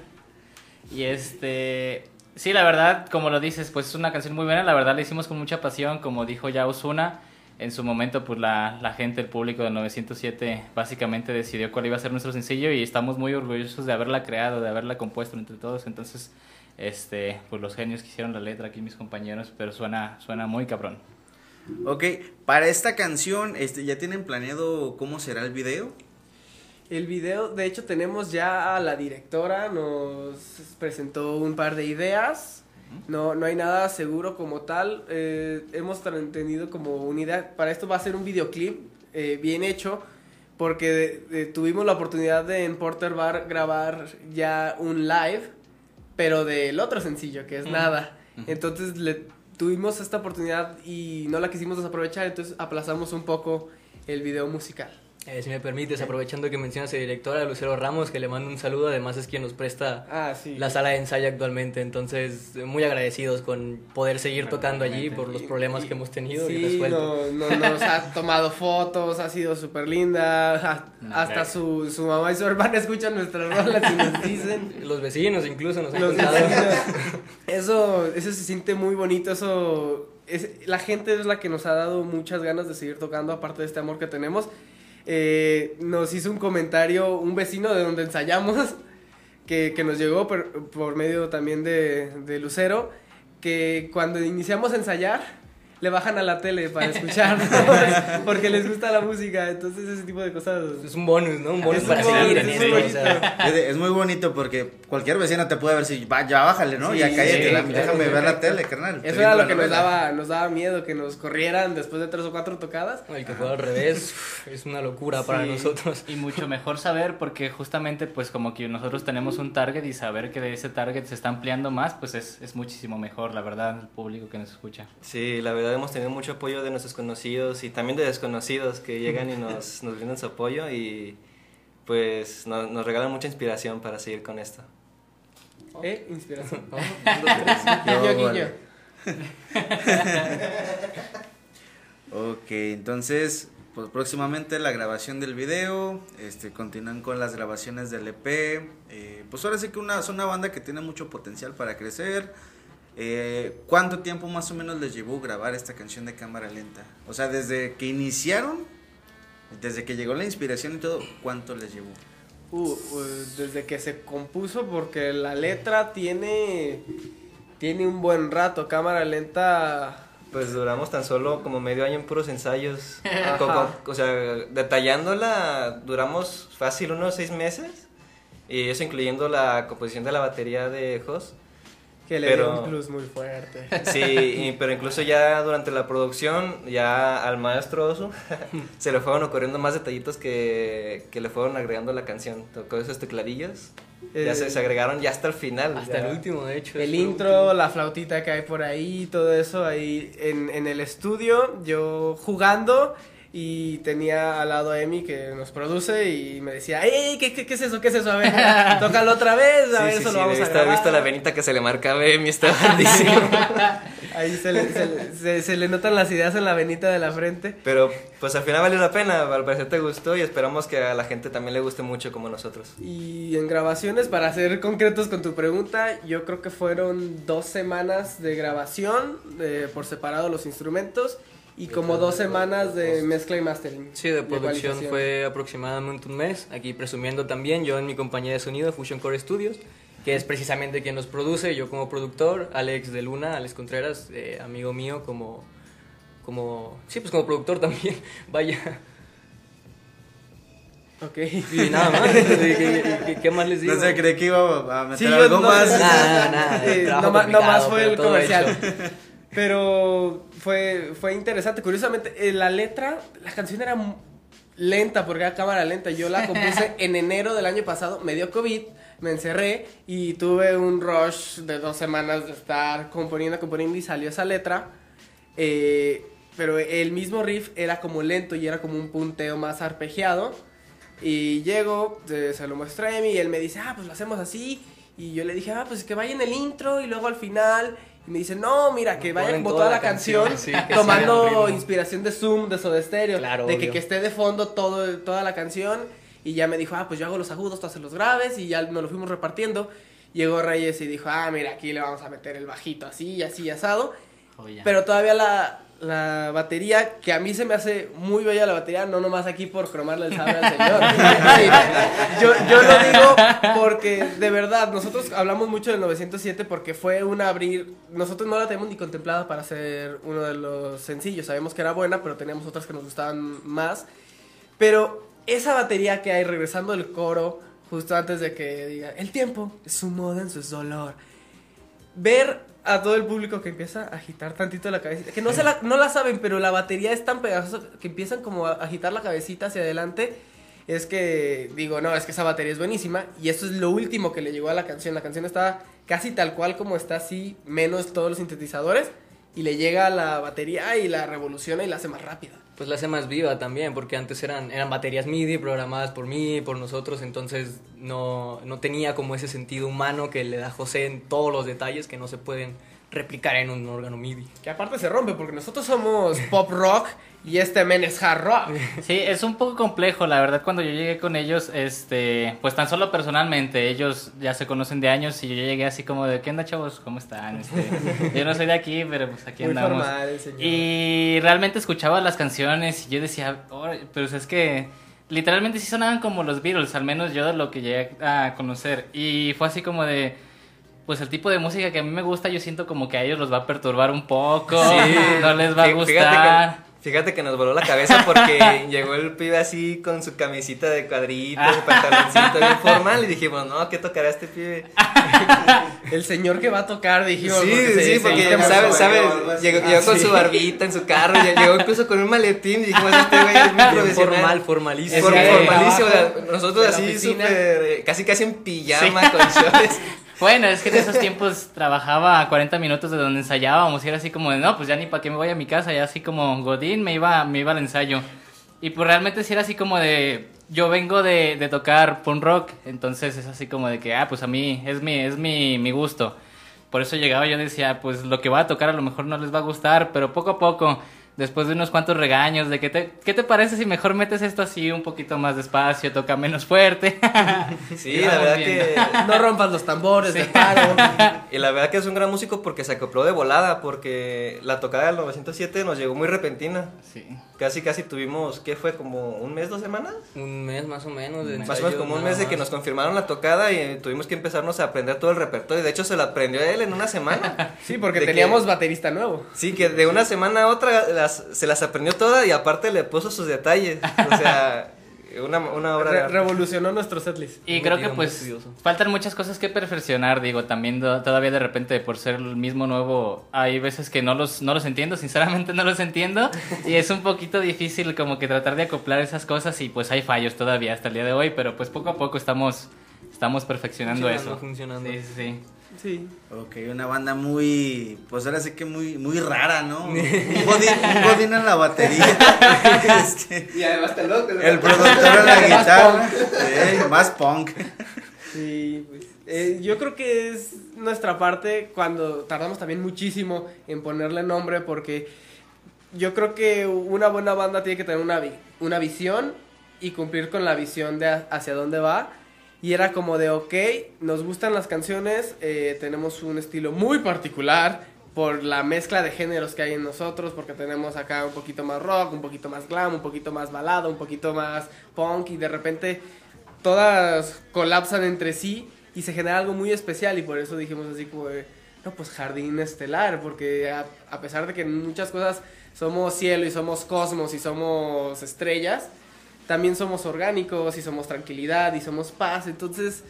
Speaker 2: Y este, sí, la verdad, como lo dices, pues es una canción muy buena, la verdad la hicimos con mucha pasión, como dijo ya Osuna, en su momento pues la, la gente, el público de 907 básicamente decidió cuál iba a ser nuestro sencillo y estamos muy orgullosos de haberla creado, de haberla compuesto entre todos, entonces, este, pues los genios que hicieron la letra aquí mis compañeros, pero suena, suena muy cabrón.
Speaker 1: Ok, para esta canción, este, ¿ya tienen planeado cómo será el video?
Speaker 4: El video, de hecho, tenemos ya a la directora, nos presentó un par de ideas. No, no hay nada seguro como tal. eh, hemos tenido como una idea. Para esto va a ser un videoclip eh, bien hecho. Porque tuvimos la oportunidad de en Porter Bar grabar ya un live. Pero del otro sencillo, que es nada. Entonces le tuvimos esta oportunidad y no la quisimos desaprovechar. Entonces aplazamos un poco el video musical.
Speaker 5: Eh, si me permites, aprovechando que mencionas el director, a Lucero Ramos, que le mando un saludo, además es quien nos presta
Speaker 4: Ah, sí.
Speaker 5: la sala de ensayo actualmente, entonces muy agradecidos con poder seguir tocando allí por los problemas que hemos tenido y
Speaker 4: Sí,
Speaker 5: resuelto.
Speaker 4: no, no, nos ha *laughs* tomado fotos, ha sido súper linda. ha- Hasta su, su mamá y su hermana escuchan nuestras rolas y nos dicen. *laughs*
Speaker 5: Los vecinos incluso nos han
Speaker 4: Los
Speaker 5: contado. *laughs*
Speaker 4: Eso, eso se siente muy bonito, eso es, la gente es la que nos ha dado muchas ganas de seguir tocando, aparte de este amor que tenemos. Eh, nos hizo un comentario un vecino de donde ensayamos, que, que nos llegó por, por medio también de, de Lucero, que cuando iniciamos a ensayar, le bajan a la tele para *laughs* escuchar, *laughs* porque les gusta la música, entonces ese tipo de cosas.
Speaker 5: Es un bonus, ¿no? Un bonus
Speaker 4: Es
Speaker 5: para
Speaker 4: un
Speaker 5: seguir
Speaker 4: bonus,
Speaker 5: en
Speaker 4: es
Speaker 5: esto.
Speaker 4: muy
Speaker 5: o sea,
Speaker 1: Es, es muy bonito porque cualquier vecina te puede ver si va, ya bájale, ¿no?
Speaker 4: Sí,
Speaker 1: ya cállate,
Speaker 4: sí,
Speaker 1: la-
Speaker 4: claro.
Speaker 1: déjame ver la tele, carnal.
Speaker 4: Eso era lo que nos daba, nos daba miedo, que nos corrieran después de tres o cuatro tocadas.
Speaker 5: El que fue al revés es una locura para nosotros.
Speaker 2: Y mucho mejor saber porque justamente pues como que nosotros tenemos un target y saber que de ese target se está ampliando más, pues es, es muchísimo mejor, la verdad, el público que nos escucha.
Speaker 3: Sí, la verdad hemos tenido mucho apoyo de nuestros conocidos y también de desconocidos que llegan y nos, *laughs* nos brindan su apoyo y pues nos, nos regalan mucha inspiración para seguir con esto.
Speaker 4: ¿Eh? Inspiración. *laughs* *laughs*
Speaker 1: Yo, vale.
Speaker 4: guiño.
Speaker 1: Ok, entonces, pues próximamente la grabación del video, este, continúan con las grabaciones del EP, eh, pues ahora sí que una, son una banda que tiene mucho potencial para crecer. Eh, ¿Cuánto tiempo más o menos les llevó grabar esta canción de cámara lenta? O sea, desde que iniciaron, desde que llegó la inspiración y todo, ¿cuánto les llevó?
Speaker 4: Uh, pues, desde que se compuso, porque la letra tiene, tiene un buen rato. Cámara lenta.
Speaker 3: Pues duramos tan solo como medio año en puros ensayos. *laughs* O sea, detallándola, duramos fácil unos seis meses. Y eso incluyendo la composición de la batería de Jos.
Speaker 4: Que le
Speaker 3: Pero-
Speaker 4: dio un plus muy fuerte. *laughs*
Speaker 3: Sí, y- pero incluso ya durante la producción, ya al maestro Osu *laughs* se le fueron ocurriendo más detallitos que, que le fueron agregando a la canción. Tocó esos tecladillos, ya
Speaker 4: Eh,
Speaker 3: se, se agregaron ya hasta el final.
Speaker 5: Hasta
Speaker 3: ya.
Speaker 5: el último, de hecho.
Speaker 4: El intro,
Speaker 5: último.
Speaker 4: la flautita que hay por ahí, todo eso ahí en, en el estudio, yo jugando y tenía al lado a Emi que nos produce y me decía, ¡Ey! ¿Qué, qué, qué es eso? ¿Qué es eso? A ver, *laughs* tócalo otra vez, a
Speaker 3: Sí,
Speaker 4: ver,
Speaker 3: sí,
Speaker 4: eso
Speaker 3: sí,
Speaker 4: lo vamos a grabar.
Speaker 3: visto la venita que se le marcaba a Emi, estaba *laughs* grandísimo.
Speaker 4: Ahí se le, se, le- se- se le notan las ideas en la venita de la frente.
Speaker 3: Pero pues al final valió la pena, al parecer te gustó y esperamos que a la gente también le guste mucho como nosotros.
Speaker 4: Y en grabaciones, para ser concretos con tu pregunta, yo creo que fueron dos semanas de grabación de- por separado los instrumentos y como dos semanas de mezcla y mastering.
Speaker 5: Sí, de producción fue aproximadamente un mes. Aquí presumiendo también, yo en mi compañía de sonido, Fusion Core Studios, que es precisamente quien nos produce, yo como productor, Alex de Luna, Alex Contreras, eh, amigo mío como, como, sí, pues como productor también, *laughs* vaya.
Speaker 4: Ok.
Speaker 5: Y nada más, *laughs* ¿qué, qué- más les digo?
Speaker 1: No sé, creí que iba a meter
Speaker 4: Sí,
Speaker 1: algo
Speaker 4: no-
Speaker 1: más.
Speaker 5: Nada, nada,
Speaker 4: Eh,
Speaker 5: trabajo
Speaker 4: noma-
Speaker 5: complicado,
Speaker 4: nomás fue el comercial.
Speaker 5: hecho.
Speaker 4: Pero fue, fue interesante. Curiosamente, eh, la letra, la canción era lenta porque era cámara lenta. Yo la compuse *laughs* en enero del año pasado. Me dio COVID, me encerré y tuve un rush de dos semanas de estar componiendo, componiendo y salió esa letra. Eh, pero el mismo riff era como lento y era como un punteo más arpegiado. Y llego, eh, se lo muestro a Emi y él me dice, ah, pues lo hacemos así. Y yo le dije, ah, pues que vaya en el intro y luego al final. Y me dice, no, mira, que vaya
Speaker 5: Ponen
Speaker 4: como
Speaker 5: toda
Speaker 4: toda
Speaker 5: la
Speaker 4: canción,
Speaker 5: canción, sí, que
Speaker 4: tomando inspiración de Zoom, de Soda Stereo.
Speaker 5: Claro,
Speaker 4: de que, que esté de fondo todo, toda la canción. Y ya me dijo, ah, pues yo hago los agudos, tú haces los graves. Y ya nos lo fuimos repartiendo. Llegó Reyes y dijo, ah, mira, aquí le vamos a meter el bajito así así y asado. Pero todavía la, la batería, que a mí se me hace muy bella la batería, no nomás aquí por cromarle el sable al señor. *laughs* Yo, yo lo digo porque de verdad, nosotros hablamos mucho del 907 porque fue un abrir, nosotros no la tenemos ni contemplada para ser uno de los sencillos, sabemos que era buena, pero teníamos otras que nos gustaban más. Pero esa batería que hay regresando el coro, justo antes de que diga, el tiempo es su moda en su dolor ver a todo el público que empieza a agitar tantito la cabecita, que no, se la, no la saben, pero la batería es tan pegajosa que empiezan como a agitar la cabecita hacia adelante. Es que digo, no, es que esa batería es buenísima y eso es lo último que le llegó a la canción. La canción está casi tal cual como está así, menos todos los sintetizadores y le llega la batería y la revoluciona y la hace más rápida.
Speaker 5: Pues la hace más viva también, porque antes eran, eran baterías MIDI programadas por mí, por nosotros, entonces no, no tenía como ese sentido humano que le da José en todos los detalles que no se pueden replicar en un órgano MIDI.
Speaker 4: Que aparte se rompe porque nosotros somos pop rock y este men es hard rock. *laughs*
Speaker 2: Sí, es un poco complejo, la verdad, cuando yo llegué con ellos, este, pues tan solo personalmente, ellos ya se conocen de años y yo llegué así como de, ¿qué onda chavos? ¿Cómo están? Este, *laughs* yo no soy de aquí, pero pues aquí
Speaker 4: Muy
Speaker 2: andamos.
Speaker 4: formal, señor.
Speaker 2: Y realmente escuchaba las canciones y yo decía, "Oh, pero es que literalmente sí sonaban como los Beatles, al menos yo de lo que llegué a conocer. Y fue así como de, pues el tipo de música que a mí me gusta, yo siento como que a ellos los va a perturbar un poco, no les va a gustar.
Speaker 3: Fíjate que, nos voló la cabeza porque *laughs* llegó el pibe así con su camisita de cuadrito, su *laughs* pantaloncito bien formal y dijimos, no, ¿qué tocará este pibe? *laughs*
Speaker 4: El señor que va a tocar, dijimos.
Speaker 3: Sí,
Speaker 4: porque
Speaker 3: sí,
Speaker 4: se
Speaker 3: porque
Speaker 4: muy
Speaker 3: sabes, sabes, llegó,
Speaker 1: Ah,
Speaker 3: con
Speaker 1: sí.
Speaker 3: su barbita en su carro, lle- llegó incluso con un maletín y dijimos, este güey es muy profesional.
Speaker 5: Formal, formalísimo.
Speaker 3: Formalísimo, nosotros así súper, eh, casi casi en pijama con shorts.
Speaker 2: Bueno, es que en esos tiempos trabajaba a 40 minutos de donde ensayábamos y era así como de, no, pues ya ni para qué me voy a mi casa, ya así como Godín me iba, me iba al ensayo. Y pues realmente sí era así como de, yo vengo de, de tocar punk rock, entonces es así como de que, ah, pues a mí es mi, es mi, mi gusto. Por eso llegaba yo decía, pues lo que voy a tocar a lo mejor no les va a gustar, pero poco a poco, después de unos cuantos regaños, de que te, ¿qué te parece si mejor metes esto así un poquito más despacio, toca menos fuerte? *laughs*
Speaker 3: Sí, la verdad
Speaker 2: viendo.
Speaker 3: que *laughs*
Speaker 4: No rompas los tambores de paro.
Speaker 3: Y la verdad que es un gran músico porque se acopló de volada, porque la tocada del 907 nos llegó muy repentina.
Speaker 2: Sí.
Speaker 3: Casi, casi tuvimos, ¿qué fue? ¿Como un mes, dos semanas?
Speaker 5: Un mes más o menos. de
Speaker 3: Más o menos como un mes de que nos confirmaron la tocada y tuvimos que empezarnos a aprender todo el repertorio. De hecho, se lo aprendió él en una semana. *laughs*
Speaker 4: Sí, porque
Speaker 3: De que-
Speaker 4: teníamos baterista nuevo.
Speaker 3: Sí, que de una semana a otra las- se las aprendió todas y aparte le puso sus detalles. O sea, *laughs* una, una obra
Speaker 4: Re- revolucionó nuestro setlist.
Speaker 2: Y creo que pues
Speaker 5: estudioso.
Speaker 2: faltan muchas cosas que perfeccionar, digo, también do- todavía de repente por ser el mismo nuevo, hay veces que no los, no los entiendo, sinceramente no los entiendo y es un poquito difícil como que tratar de acoplar esas cosas y pues hay fallos todavía hasta el día de hoy, pero pues poco a poco estamos, estamos perfeccionando
Speaker 5: Funcionando,
Speaker 2: eso.
Speaker 5: funcionando.
Speaker 2: Sí, sí, sí.
Speaker 1: Ok, una banda muy, pues ahora sí que muy, muy rara, ¿no? *laughs* Un godín, un godín en la batería. *laughs* Este,
Speaker 3: Y además está loco.
Speaker 1: el productor en la guitarra. eh, más punk.
Speaker 4: Sí, pues, eh, yo creo que es nuestra parte cuando tardamos también muchísimo en ponerle nombre porque yo creo que una buena banda tiene que tener una, vi- una visión y cumplir con la visión de hacia dónde va. Y era como de, ok, nos gustan las canciones, eh, tenemos un estilo muy particular por la mezcla de géneros que hay en nosotros, porque tenemos acá un poquito más rock, un poquito más glam, un poquito más balada, un poquito más punk y de repente todas colapsan entre sí y se genera algo muy especial y por eso dijimos así como de, no, pues jardín estelar, porque a, a pesar de que muchas cosas somos cielo y somos cosmos y somos estrellas, también somos orgánicos y somos tranquilidad y somos paz, entonces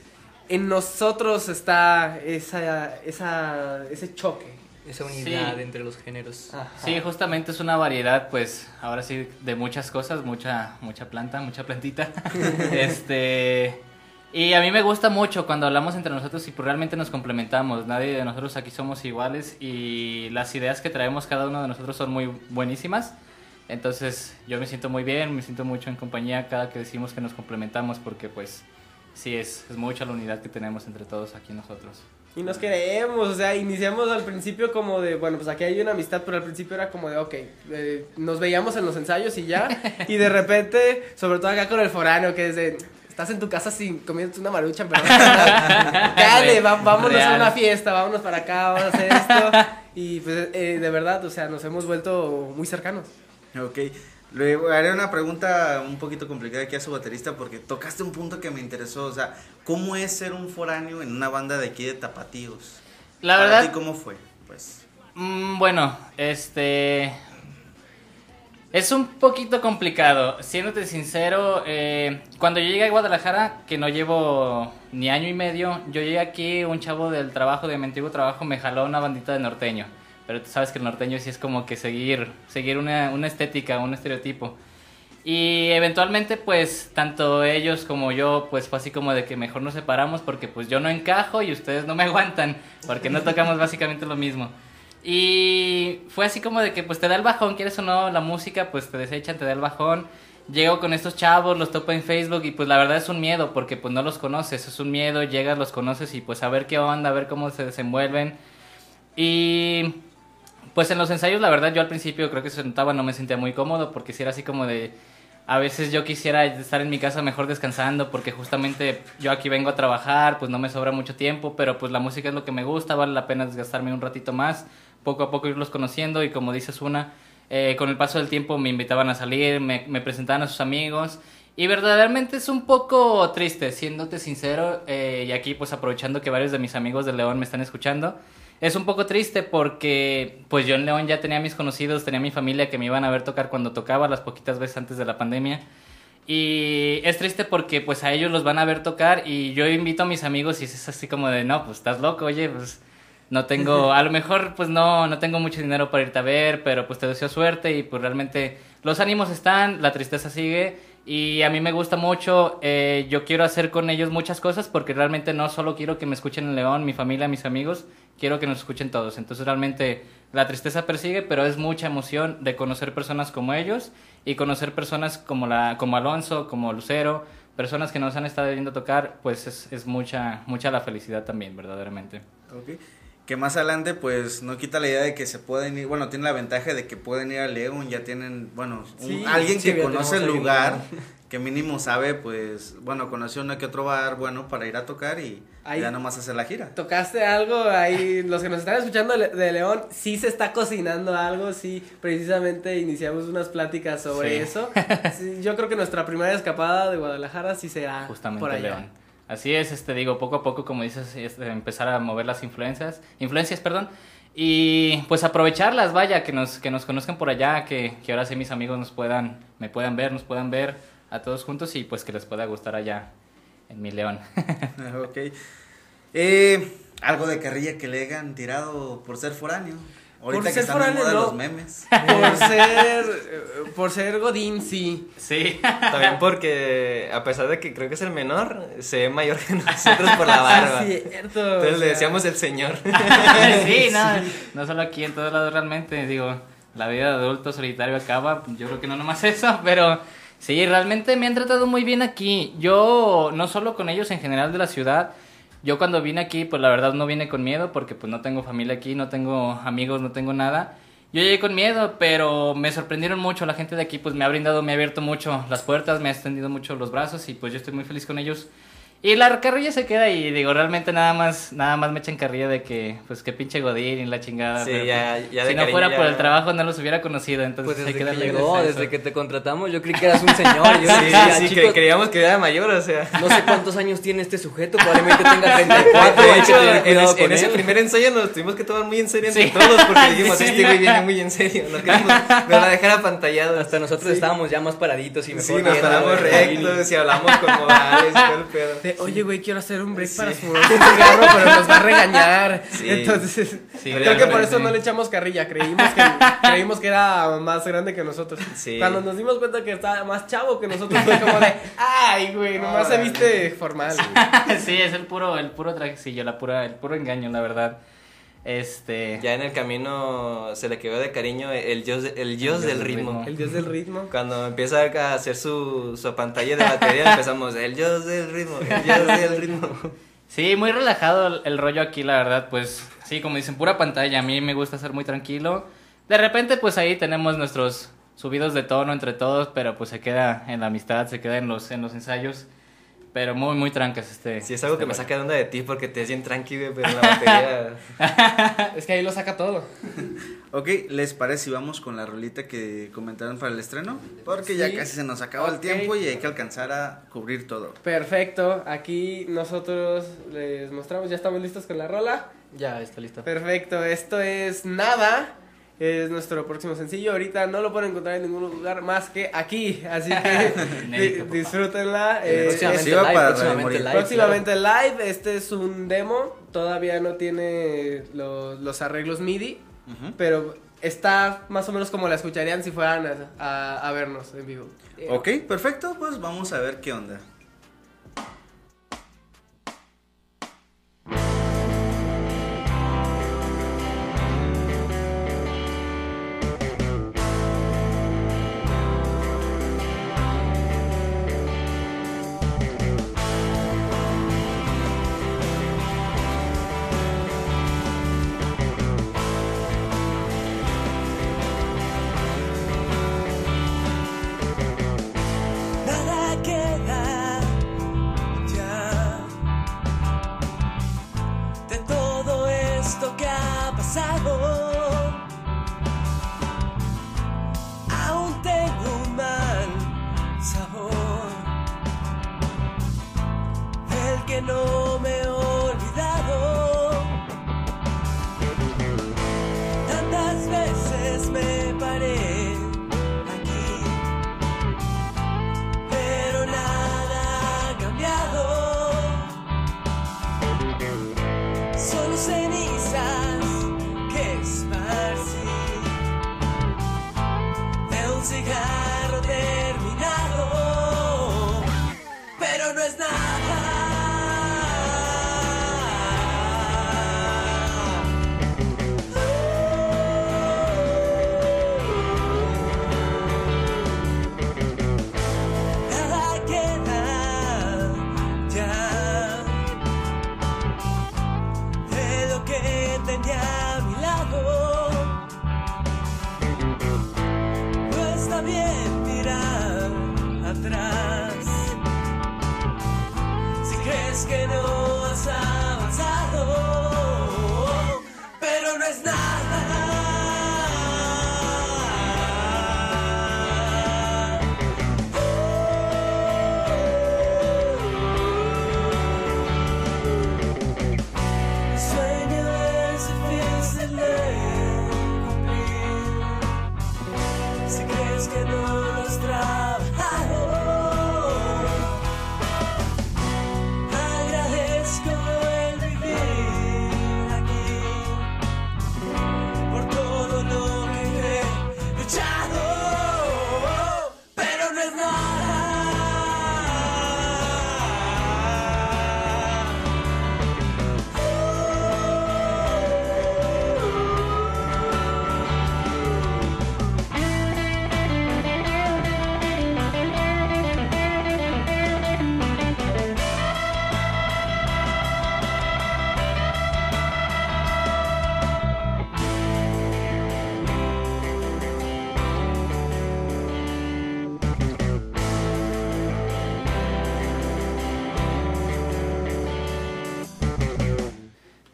Speaker 4: en nosotros está esa, esa, ese choque.
Speaker 5: Esa unidad
Speaker 2: Sí.
Speaker 5: entre los géneros.
Speaker 4: Ajá.
Speaker 2: Sí, justamente es una variedad, pues, ahora sí, de muchas cosas, mucha, mucha planta, mucha plantita. *laughs* *laughs* este. Y a mí me gusta mucho cuando hablamos entre nosotros y pues realmente nos complementamos. Nadie de nosotros aquí somos iguales y las ideas que traemos cada uno de nosotros son muy buenísimas. Entonces yo me siento muy bien, me siento mucho en compañía cada que decimos que nos complementamos porque pues sí, es, es mucha la unidad que tenemos entre todos aquí nosotros.
Speaker 4: Y nos queremos, o sea, iniciamos al principio como de, bueno, pues aquí hay una amistad, pero al principio era como de, ok, eh, nos veíamos en los ensayos y ya, y de repente, sobre todo acá con el foráneo, que es de, estás en tu casa sin comiéndote una marucha, pero *laughs* dale, va- vámonos a
Speaker 2: Real.
Speaker 4: una fiesta, vámonos para acá, vamos a hacer esto, y pues eh, de verdad, o sea, nos hemos vuelto muy cercanos.
Speaker 1: Ok. Luego haré una pregunta un poquito complicada aquí a su baterista porque tocaste un punto que me interesó. O sea, ¿cómo es ser un foráneo en una banda de aquí de Tapatíos?
Speaker 2: La
Speaker 1: Para
Speaker 2: verdad,
Speaker 1: ti, ¿cómo fue? Pues.
Speaker 2: Mm, bueno, este. Es un poquito complicado. Siéndote sincero, eh, cuando yo llegué a Guadalajara, que no llevo ni año y medio, yo llegué aquí, un chavo del trabajo, de mi antiguo trabajo, me jaló una bandita de norteño. Pero tú sabes que el norteño sí es como que seguir, seguir una, una estética, un estereotipo. Y eventualmente, pues, tanto ellos como yo, pues fue así como de que mejor nos separamos porque pues yo no encajo y ustedes no me *laughs* aguantan, porque no tocamos básicamente lo mismo. Y fue así como de que pues te da el bajón, quieres o no, la música pues te desechan, te da el bajón. Llego con estos chavos, los topo en Facebook y pues la verdad es un miedo porque pues no los conoces, es un miedo, llegas, los conoces y pues a ver qué onda, a ver cómo se desenvuelven. Y pues en los ensayos la verdad yo al principio creo que se notaba, no me sentía muy cómodo porque si era así como de... A veces yo quisiera estar en mi casa mejor descansando porque justamente yo aquí vengo a trabajar, pues no me sobra mucho tiempo, pero pues la música es lo que me gusta, vale la pena desgastarme un ratito más, poco a poco irlos conociendo y como dices una, eh, con el paso del tiempo me invitaban a salir, me, me presentaban a sus amigos y verdaderamente es un poco triste, siéndote sincero, eh, y aquí pues aprovechando que varios de mis amigos de León me están escuchando, es un poco triste porque pues yo en León ya tenía mis conocidos, tenía mi familia que me iban a ver tocar cuando tocaba las poquitas veces antes de la pandemia. Y es triste porque pues a ellos los van a ver tocar y yo invito a mis amigos y es así como de, no, pues estás loco, oye, pues no tengo, *laughs* a lo mejor pues no, no tengo mucho dinero para irte a ver, pero pues te deseo suerte y pues realmente los ánimos están, la tristeza sigue y a mí me gusta mucho, eh, yo quiero hacer con ellos muchas cosas porque realmente no solo quiero que me escuchen en León, mi familia, mis amigos, quiero que nos escuchen todos. Entonces realmente la tristeza persigue, pero es mucha emoción de conocer personas como ellos y conocer personas como, la, como Alonso, como Lucero, personas que nos han estado viendo tocar, pues es, es mucha, mucha la felicidad también, verdaderamente.
Speaker 1: Ok. Que más adelante, pues no quita la idea de que se pueden ir. Bueno, tiene la ventaja de que pueden ir a León, ya tienen, bueno, un-
Speaker 5: Sí,
Speaker 1: alguien
Speaker 5: sí,
Speaker 1: que conoce el lugar, *laughs* que mínimo sabe, pues, bueno, conoció uno que otro bar, bueno, para ir a tocar y
Speaker 4: Ahí-
Speaker 1: ya nomás hacer la gira.
Speaker 4: Tocaste algo ahí, los que nos están escuchando de de León, sí se está cocinando algo, sí, precisamente iniciamos unas pláticas sobre
Speaker 2: Sí.
Speaker 4: eso. *laughs* Sí, yo creo que nuestra primera escapada de Guadalajara sí será
Speaker 2: justamente
Speaker 4: por allá.
Speaker 2: León. Así es, este digo, poco a poco, como dices, este, empezar a mover las influencias, influencias, perdón, y pues aprovecharlas, vaya, que nos, que nos conozcan por allá, que, que ahora sí mis amigos nos puedan, me puedan ver, nos puedan ver a todos juntos y pues que les pueda gustar allá en mi León. *laughs*
Speaker 1: ok. Eh, algo de carrilla que le hayan tirado por ser foráneo. Ahorita que
Speaker 4: ser
Speaker 1: están de moda
Speaker 4: no.
Speaker 1: los memes. *laughs*
Speaker 4: Por ser, eh, por ser Godín, sí.
Speaker 2: sí.
Speaker 3: También porque, a pesar de que creo que es el menor, se ve mayor que *laughs* nosotros por la barba.
Speaker 4: Sí, cierto.
Speaker 3: Entonces
Speaker 4: o
Speaker 3: le
Speaker 4: sea,
Speaker 3: decíamos el señor. *laughs*
Speaker 2: sí, no, no solo aquí, en todos lados realmente, digo, la vida de adulto solitario acaba, yo creo que no nomás eso, pero sí, realmente me han tratado muy bien aquí. Yo, no solo con ellos en general de la ciudad, yo cuando vine aquí, pues la verdad no vine con miedo porque pues no tengo familia aquí, no tengo amigos, no tengo nada. Yo llegué con miedo, pero me sorprendieron mucho. La gente de aquí pues me ha brindado, me ha abierto mucho las puertas, me ha extendido mucho los brazos y pues yo estoy muy feliz con ellos. Y la carrilla se queda y digo, realmente nada más, nada más me echan carrilla de que, pues qué pinche godín y la chingada.
Speaker 3: Sí,
Speaker 2: pero,
Speaker 3: ya-
Speaker 2: pues,
Speaker 3: ya
Speaker 2: si no
Speaker 3: cariño
Speaker 2: fuera
Speaker 3: ya-
Speaker 2: por el trabajo no los hubiera conocido, entonces
Speaker 5: Pues
Speaker 2: hay que
Speaker 5: que
Speaker 2: darle
Speaker 5: llegó, desde que te contratamos, yo creí que eras un señor. Yo *laughs*
Speaker 3: Sí,
Speaker 5: decía,
Speaker 3: sí, sí,
Speaker 5: "Chicos,
Speaker 3: que creíamos que era mayor, o sea.
Speaker 5: No sé cuántos años tiene este sujeto, probablemente tenga 34. *laughs*
Speaker 3: De
Speaker 5: que
Speaker 3: hecho, en, ese- en primer ensayo nos tuvimos que tomar muy en serio entre
Speaker 2: Sí.
Speaker 3: todos porque *laughs* dijimos, este güey viene muy en serio, no queremos, nos va a dejar.
Speaker 5: Hasta nosotros estábamos ya más paraditos y mejor.
Speaker 3: Sí, nos paramos rectos y hablamos modales y todo el pedo.
Speaker 4: De, Oye, güey, quiero hacer un break para fumar un cigarro, pero nos va a regañar. *laughs*
Speaker 3: Sí.
Speaker 4: Entonces,
Speaker 2: Sí,
Speaker 4: creo que por eso no le echamos carrilla. Creímos que, creímos que era más grande que nosotros.
Speaker 3: Sí.
Speaker 4: Cuando nos dimos cuenta que estaba más chavo que nosotros, fue *laughs* como de, ay, güey, nomás se viste formal. *laughs*
Speaker 2: sí, es el puro, el puro trajecillo, la pura, el puro engaño, la verdad. Este.
Speaker 3: Ya en el camino se le quedó de cariño el dios, el dios del ritmo.
Speaker 4: El dios del ritmo.
Speaker 3: Cuando empieza a hacer su, su pantalla de batería empezamos, el dios del ritmo, el dios del ritmo.
Speaker 2: Sí, muy relajado el, el rollo aquí, la verdad, pues sí, como dicen, pura pantalla, a mí me gusta ser muy tranquilo. De repente, pues ahí tenemos nuestros subidos de tono entre todos, pero pues se queda en la amistad, se queda en los, en los ensayos, pero muy, muy trancas este.
Speaker 3: Sí, es algo que
Speaker 2: este
Speaker 3: me
Speaker 2: rollo.
Speaker 3: saca de onda de ti porque te ves bien tranquilo, pero la batería... *laughs*
Speaker 4: Es que ahí lo saca todo. *laughs*
Speaker 1: Ok, ¿les parece si vamos con la rolita que comentaron para el estreno? Porque ya casi se nos acaba
Speaker 4: Ok.
Speaker 1: el tiempo y hay que alcanzar a cubrir todo.
Speaker 4: Perfecto. Aquí nosotros les mostramos, ya estamos listos con la rola.
Speaker 5: Ya, está listo.
Speaker 4: Perfecto, esto es Nada. Es nuestro próximo sencillo. Ahorita no lo pueden encontrar en ningún lugar más que aquí. Así *laughs* que disfrútenla. Eh,
Speaker 5: próximamente
Speaker 1: sí va
Speaker 5: live,
Speaker 1: para
Speaker 5: próximamente live.
Speaker 4: próximamente live. Este es un demo. Todavía no tiene los, los arreglos MIDI. Pero está más o menos como la escucharían si fueran a, a- a vernos en vivo.
Speaker 1: Ok, perfecto, pues vamos a ver qué onda.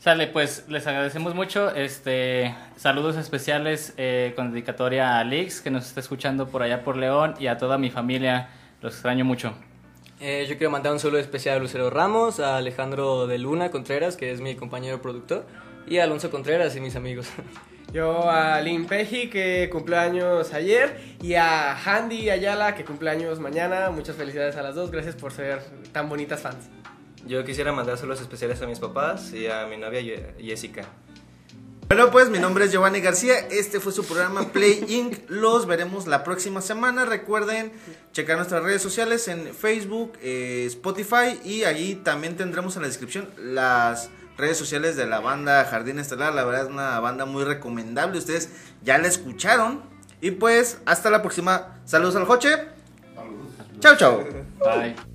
Speaker 2: Sale, pues les agradecemos mucho. Este, saludos especiales eh, con dedicatoria a Alix, que nos está escuchando por allá por León, y a toda mi familia. Los extraño mucho.
Speaker 5: Eh, yo quiero mandar un saludo especial a Lucero Ramos, a Alejandro de Luna Contreras, que es mi compañero productor, y a Alonso Contreras y mis amigos. *laughs*
Speaker 4: Yo a Lin Peji, que cumpleaños ayer, y a Handy Ayala, que cumpleaños mañana. Muchas felicidades a las dos. Gracias por ser tan bonitas fans.
Speaker 3: Yo quisiera mandar saludos especiales a mis papás y a mi novia Jessica.
Speaker 1: Bueno, pues mi nombre es Giovanni García. Este fue su programa Play Inc. Los veremos la próxima semana. Recuerden checar nuestras redes sociales en Facebook, eh, Spotify y allí también tendremos en la descripción las redes sociales de la banda Jardín Estelar. La verdad es una banda muy recomendable. Ustedes ya la escucharon. Y pues hasta la próxima. Saludos al Joche. Chao, chao.
Speaker 2: Bye.